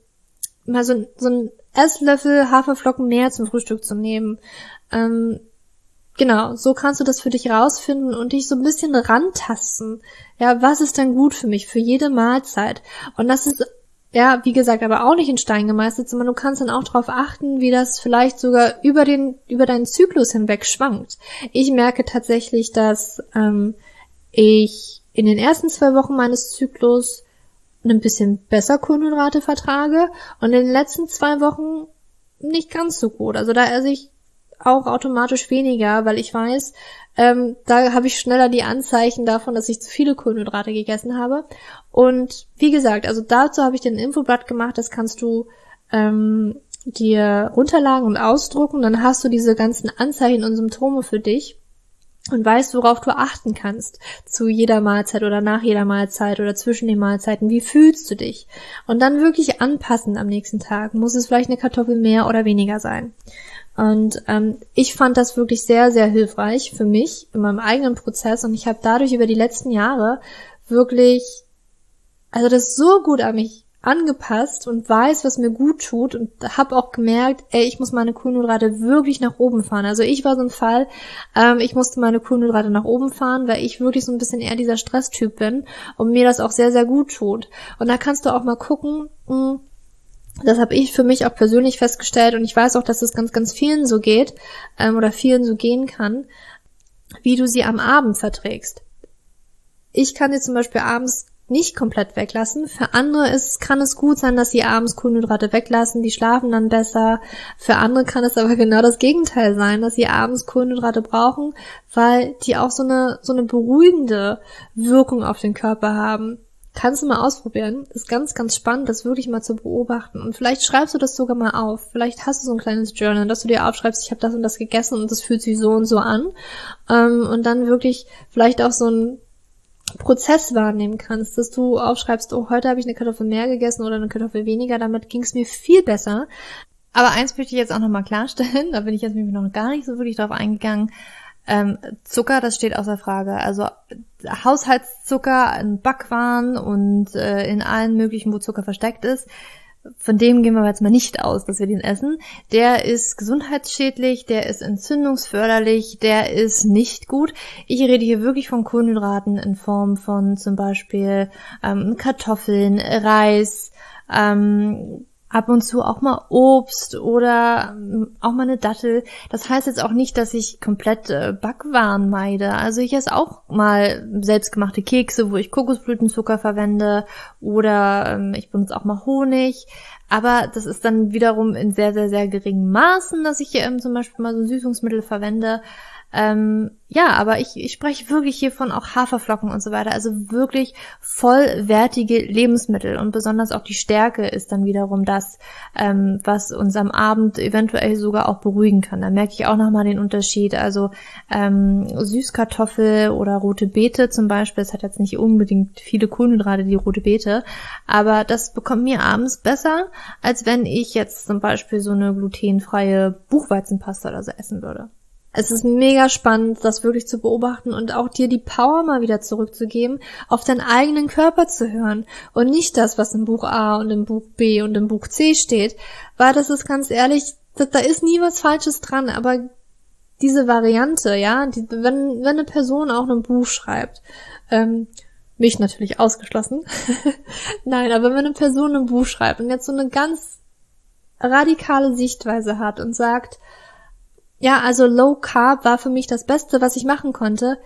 mal so, so ein Esslöffel Haferflocken mehr zum Frühstück zu nehmen. Ähm, genau, so kannst du das für dich rausfinden und dich so ein bisschen rantasten. Ja, was ist denn gut für mich, für jede Mahlzeit? Und das ist ja, wie gesagt, aber auch nicht in Stein gemeißelt, sondern du kannst dann auch darauf achten, wie das vielleicht sogar über den, über deinen Zyklus hinweg schwankt. Ich merke tatsächlich, dass ähm, ich in den ersten zwei Wochen meines Zyklus ein bisschen besser Kohlenhydrate vertrage und in den letzten zwei Wochen nicht ganz so gut. Also da esse ich auch automatisch weniger, weil ich weiß, ähm, da habe ich schneller die Anzeichen davon, dass ich zu viele Kohlenhydrate gegessen habe. Und wie gesagt, also dazu habe ich den Infoblatt gemacht, das kannst du ähm, dir runterladen und ausdrucken, dann hast du diese ganzen Anzeichen und Symptome für dich und weißt, worauf du achten kannst zu jeder Mahlzeit oder nach jeder Mahlzeit oder zwischen den Mahlzeiten. Wie fühlst du dich? Und dann wirklich anpassen am nächsten Tag. Muss es vielleicht eine Kartoffel mehr oder weniger sein? Und ähm, ich fand das wirklich sehr, sehr hilfreich für mich in meinem eigenen Prozess und ich habe dadurch über die letzten Jahre wirklich, also das so gut an mich angepasst und weiß, was mir gut tut und habe auch gemerkt, ey, ich muss meine Kohlenhydrate wirklich nach oben fahren. Also ich war so ein Fall, ähm, ich musste meine Kohlenhydrate nach oben fahren, weil ich wirklich so ein bisschen eher dieser Stresstyp bin und mir das auch sehr, sehr gut tut. Und da kannst du auch mal gucken, mh, hm, das habe ich für mich auch persönlich festgestellt und ich weiß auch, dass es ganz, ganz vielen so geht ähm, oder vielen so gehen kann, wie du sie am Abend verträgst. Ich kann dir zum Beispiel abends nicht komplett weglassen. Für andere ist, kann es gut sein, dass sie abends Kohlenhydrate weglassen, die schlafen dann besser. Für andere kann es aber genau das Gegenteil sein, dass sie abends Kohlenhydrate brauchen, weil die auch so eine, so eine beruhigende Wirkung auf den Körper haben. Kannst du mal ausprobieren. Ist ganz, ganz spannend, das wirklich mal zu beobachten. Und vielleicht schreibst du das sogar mal auf. Vielleicht hast du so ein kleines Journal, dass du dir aufschreibst, ich habe das und das gegessen und das fühlt sich so und so an. Ähm, und dann wirklich vielleicht auch so ein Prozess wahrnehmen kannst, dass du aufschreibst, oh, heute habe ich eine Kartoffel mehr gegessen oder eine Kartoffel weniger, damit ging es mir viel besser. Aber eins möchte ich jetzt auch nochmal klarstellen, da bin ich jetzt nämlich noch gar nicht so wirklich drauf eingegangen. Ähm, Zucker, das steht außer Frage. Also Haushaltszucker in Backwaren und äh, in allen möglichen, wo Zucker versteckt ist, von dem gehen wir jetzt mal nicht aus, dass wir den essen. Der ist gesundheitsschädlich, der ist entzündungsförderlich, der ist nicht gut. Ich rede hier wirklich von Kohlenhydraten in Form von zum Beispiel ähm, Kartoffeln, Reis, ähm, ab und zu auch mal Obst oder ähm, auch mal eine Dattel. Das heißt jetzt auch nicht, dass ich komplett äh, Backwaren meide. Also ich esse auch mal selbstgemachte Kekse, wo ich Kokosblütenzucker verwende oder ähm, ich benutze auch mal Honig. Aber das ist dann wiederum in sehr, sehr, sehr geringen Maßen, dass ich ähm, zum Beispiel mal so Süßungsmittel verwende. Ähm, ja, aber ich, ich spreche wirklich hiervon auch Haferflocken und so weiter. Also wirklich vollwertige Lebensmittel und besonders auch die Stärke ist dann wiederum das, ähm, was uns am Abend eventuell sogar auch beruhigen kann. Da merke ich auch nochmal den Unterschied. Also ähm, Süßkartoffel oder rote Beete zum Beispiel, es hat jetzt nicht unbedingt viele Kohlenhydrate, die rote Beete, aber das bekommt mir abends besser, als wenn ich jetzt zum Beispiel so eine glutenfreie Buchweizenpasta oder so essen würde es ist mega spannend, das wirklich zu beobachten und auch dir die Power mal wieder zurückzugeben, auf deinen eigenen Körper zu hören und nicht das, was im Buch A und im Buch B und im Buch C steht, weil das ist ganz ehrlich, da, ist nie was Falsches dran, aber diese Variante, ja, die, wenn, wenn eine Person auch ein Buch schreibt, ähm, mich natürlich ausgeschlossen, nein, aber wenn eine Person ein Buch schreibt und jetzt so eine ganz radikale Sichtweise hat und sagt, ja, also Low Carb war für mich das Beste, was ich machen konnte,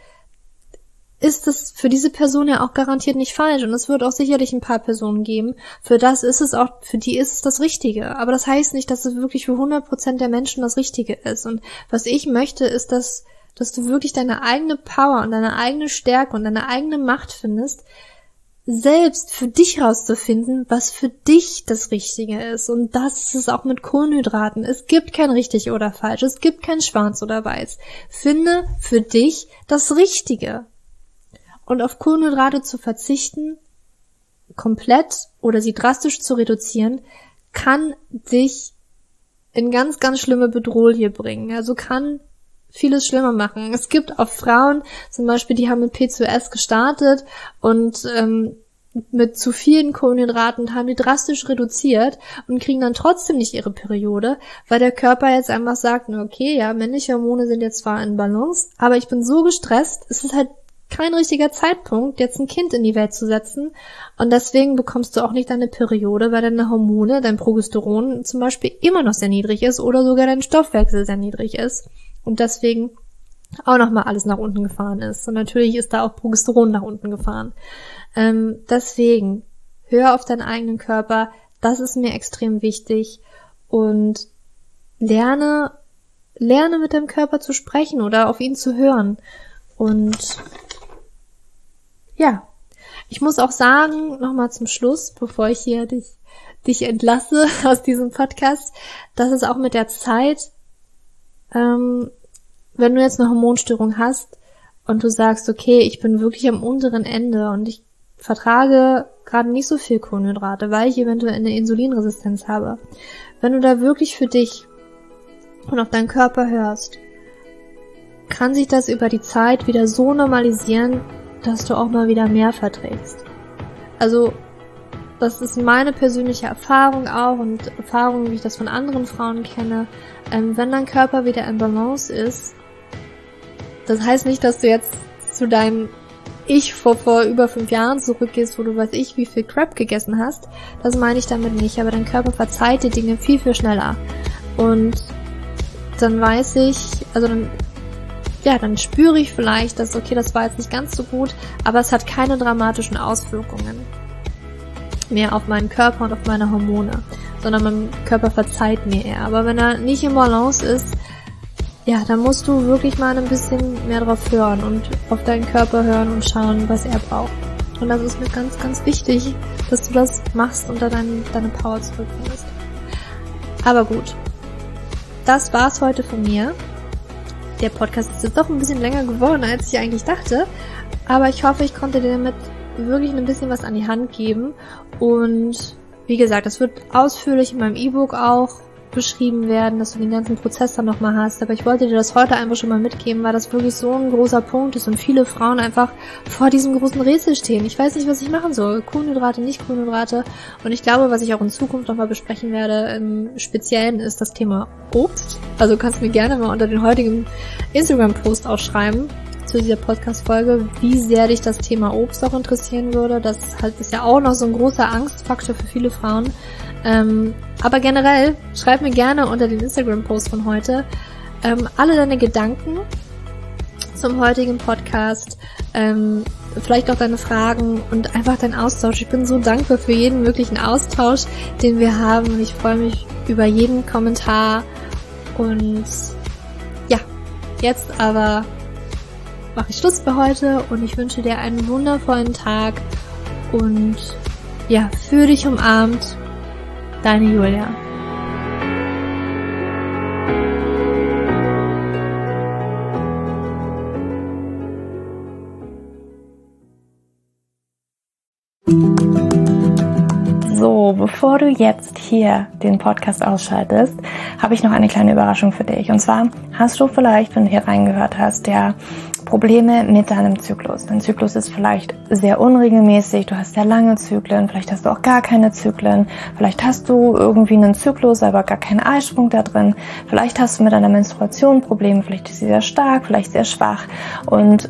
ist es für diese Person ja auch garantiert nicht falsch. Und es wird auch sicherlich ein paar Personen geben. Für das ist es auch, für die ist es das Richtige. Aber das heißt nicht, dass es wirklich für 100% der Menschen das Richtige ist. Und was ich möchte, ist, dass, dass du wirklich deine eigene Power und deine eigene Stärke und deine eigene Macht findest, selbst für dich rauszufinden, was für dich das Richtige ist. Und das ist es auch mit Kohlenhydraten. Es gibt kein richtig oder falsch. Es gibt kein schwarz oder weiß. Finde für dich das Richtige. Und auf Kohlenhydrate zu verzichten, komplett oder sie drastisch zu reduzieren, kann dich in ganz, ganz schlimme Bedrohung bringen. Also kann vieles schlimmer machen. Es gibt auch Frauen, zum Beispiel, die haben mit P2S gestartet und ähm, mit zu vielen Kohlenhydraten haben die drastisch reduziert und kriegen dann trotzdem nicht ihre Periode, weil der Körper jetzt einfach sagt, okay, ja, männliche Hormone sind jetzt zwar in Balance, aber ich bin so gestresst, es ist halt kein richtiger Zeitpunkt, jetzt ein Kind in die Welt zu setzen. Und deswegen bekommst du auch nicht deine Periode, weil deine Hormone, dein Progesteron zum Beispiel immer noch sehr niedrig ist oder sogar dein Stoffwechsel sehr niedrig ist. Und deswegen auch nochmal alles nach unten gefahren ist. Und natürlich ist da auch Progesteron nach unten gefahren. Ähm, deswegen, hör auf deinen eigenen Körper. Das ist mir extrem wichtig. Und lerne, lerne mit deinem Körper zu sprechen oder auf ihn zu hören. Und ja, ich muss auch sagen, nochmal zum Schluss, bevor ich hier dich, dich entlasse aus diesem Podcast, dass es auch mit der Zeit, ähm, wenn du jetzt eine Hormonstörung hast und du sagst, okay, ich bin wirklich am unteren Ende und ich vertrage gerade nicht so viel Kohlenhydrate, weil ich eventuell eine Insulinresistenz habe. Wenn du da wirklich für dich und auf deinen Körper hörst, kann sich das über die Zeit wieder so normalisieren, dass du auch mal wieder mehr verträgst. Also, das ist meine persönliche Erfahrung auch und Erfahrung, wie ich das von anderen Frauen kenne. Ähm, wenn dein Körper wieder in Balance ist, das heißt nicht, dass du jetzt zu deinem Ich vor, vor über fünf Jahren zurückgehst, wo du weiß ich, wie viel Crap gegessen hast. Das meine ich damit nicht, aber dein Körper verzeiht dir Dinge viel, viel schneller. Und dann weiß ich, also dann ja, dann spüre ich vielleicht, dass, okay, das war jetzt nicht ganz so gut, aber es hat keine dramatischen Auswirkungen mehr auf meinen Körper und auf meine Hormone, sondern mein Körper verzeiht mir eher. Aber wenn er nicht im Balance ist, ja, dann musst du wirklich mal ein bisschen mehr drauf hören und auf deinen Körper hören und schauen, was er braucht. Und das ist mir ganz, ganz wichtig, dass du das machst und da deine, deine Power zurückfindest. Aber gut. Das war's heute von mir der Podcast ist jetzt doch ein bisschen länger geworden, als ich eigentlich dachte. Aber ich hoffe, ich konnte dir damit wirklich ein bisschen was an die Hand geben. Und wie gesagt, das wird ausführlich in meinem E-Book auch beschrieben werden, dass du den ganzen Prozess dann nochmal hast. Aber ich wollte dir das heute einfach schon mal mitgeben, weil das wirklich so ein großer Punkt ist und viele Frauen einfach vor diesem großen Rätsel stehen. Ich weiß nicht, was ich machen soll. Kohlenhydrate, nicht Kohlenhydrate. Und ich glaube, was ich auch in Zukunft nochmal besprechen werde, im Speziellen ist das Thema Obst. Also kannst du mir gerne mal unter den heutigen Instagram-Post auch schreiben zu dieser Podcast-Folge, wie sehr dich das Thema Obst auch interessieren würde. Das halt ist ja auch noch so ein großer Angstfaktor für viele Frauen. Ähm, aber generell, schreib mir gerne unter den Instagram-Post von heute ähm, alle deine Gedanken zum heutigen Podcast, ähm, vielleicht auch deine Fragen und einfach deinen Austausch. Ich bin so dankbar für jeden möglichen Austausch, den wir haben und ich freue mich über jeden Kommentar und ja, jetzt aber mache ich Schluss für heute und ich wünsche dir einen wundervollen Tag und ja, fühl dich umarmt Deine Julia. So, bevor du jetzt hier den Podcast ausschaltest, habe ich noch eine kleine Überraschung für dich. Und zwar hast du vielleicht, wenn du hier reingehört hast, der Probleme mit deinem Zyklus. Dein Zyklus ist vielleicht sehr unregelmäßig, du hast sehr lange Zyklen, vielleicht hast du auch gar keine Zyklen, vielleicht hast du irgendwie einen Zyklus, aber gar keinen Eisprung da drin, vielleicht hast du mit deiner Menstruation Probleme, vielleicht ist sie sehr stark, vielleicht sehr schwach und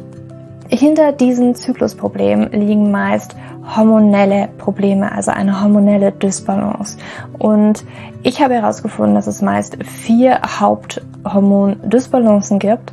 hinter diesen Zyklusproblemen liegen meist hormonelle Probleme, also eine hormonelle Dysbalance. Und ich habe herausgefunden, dass es meist vier Haupthormon-Dysbalancen gibt.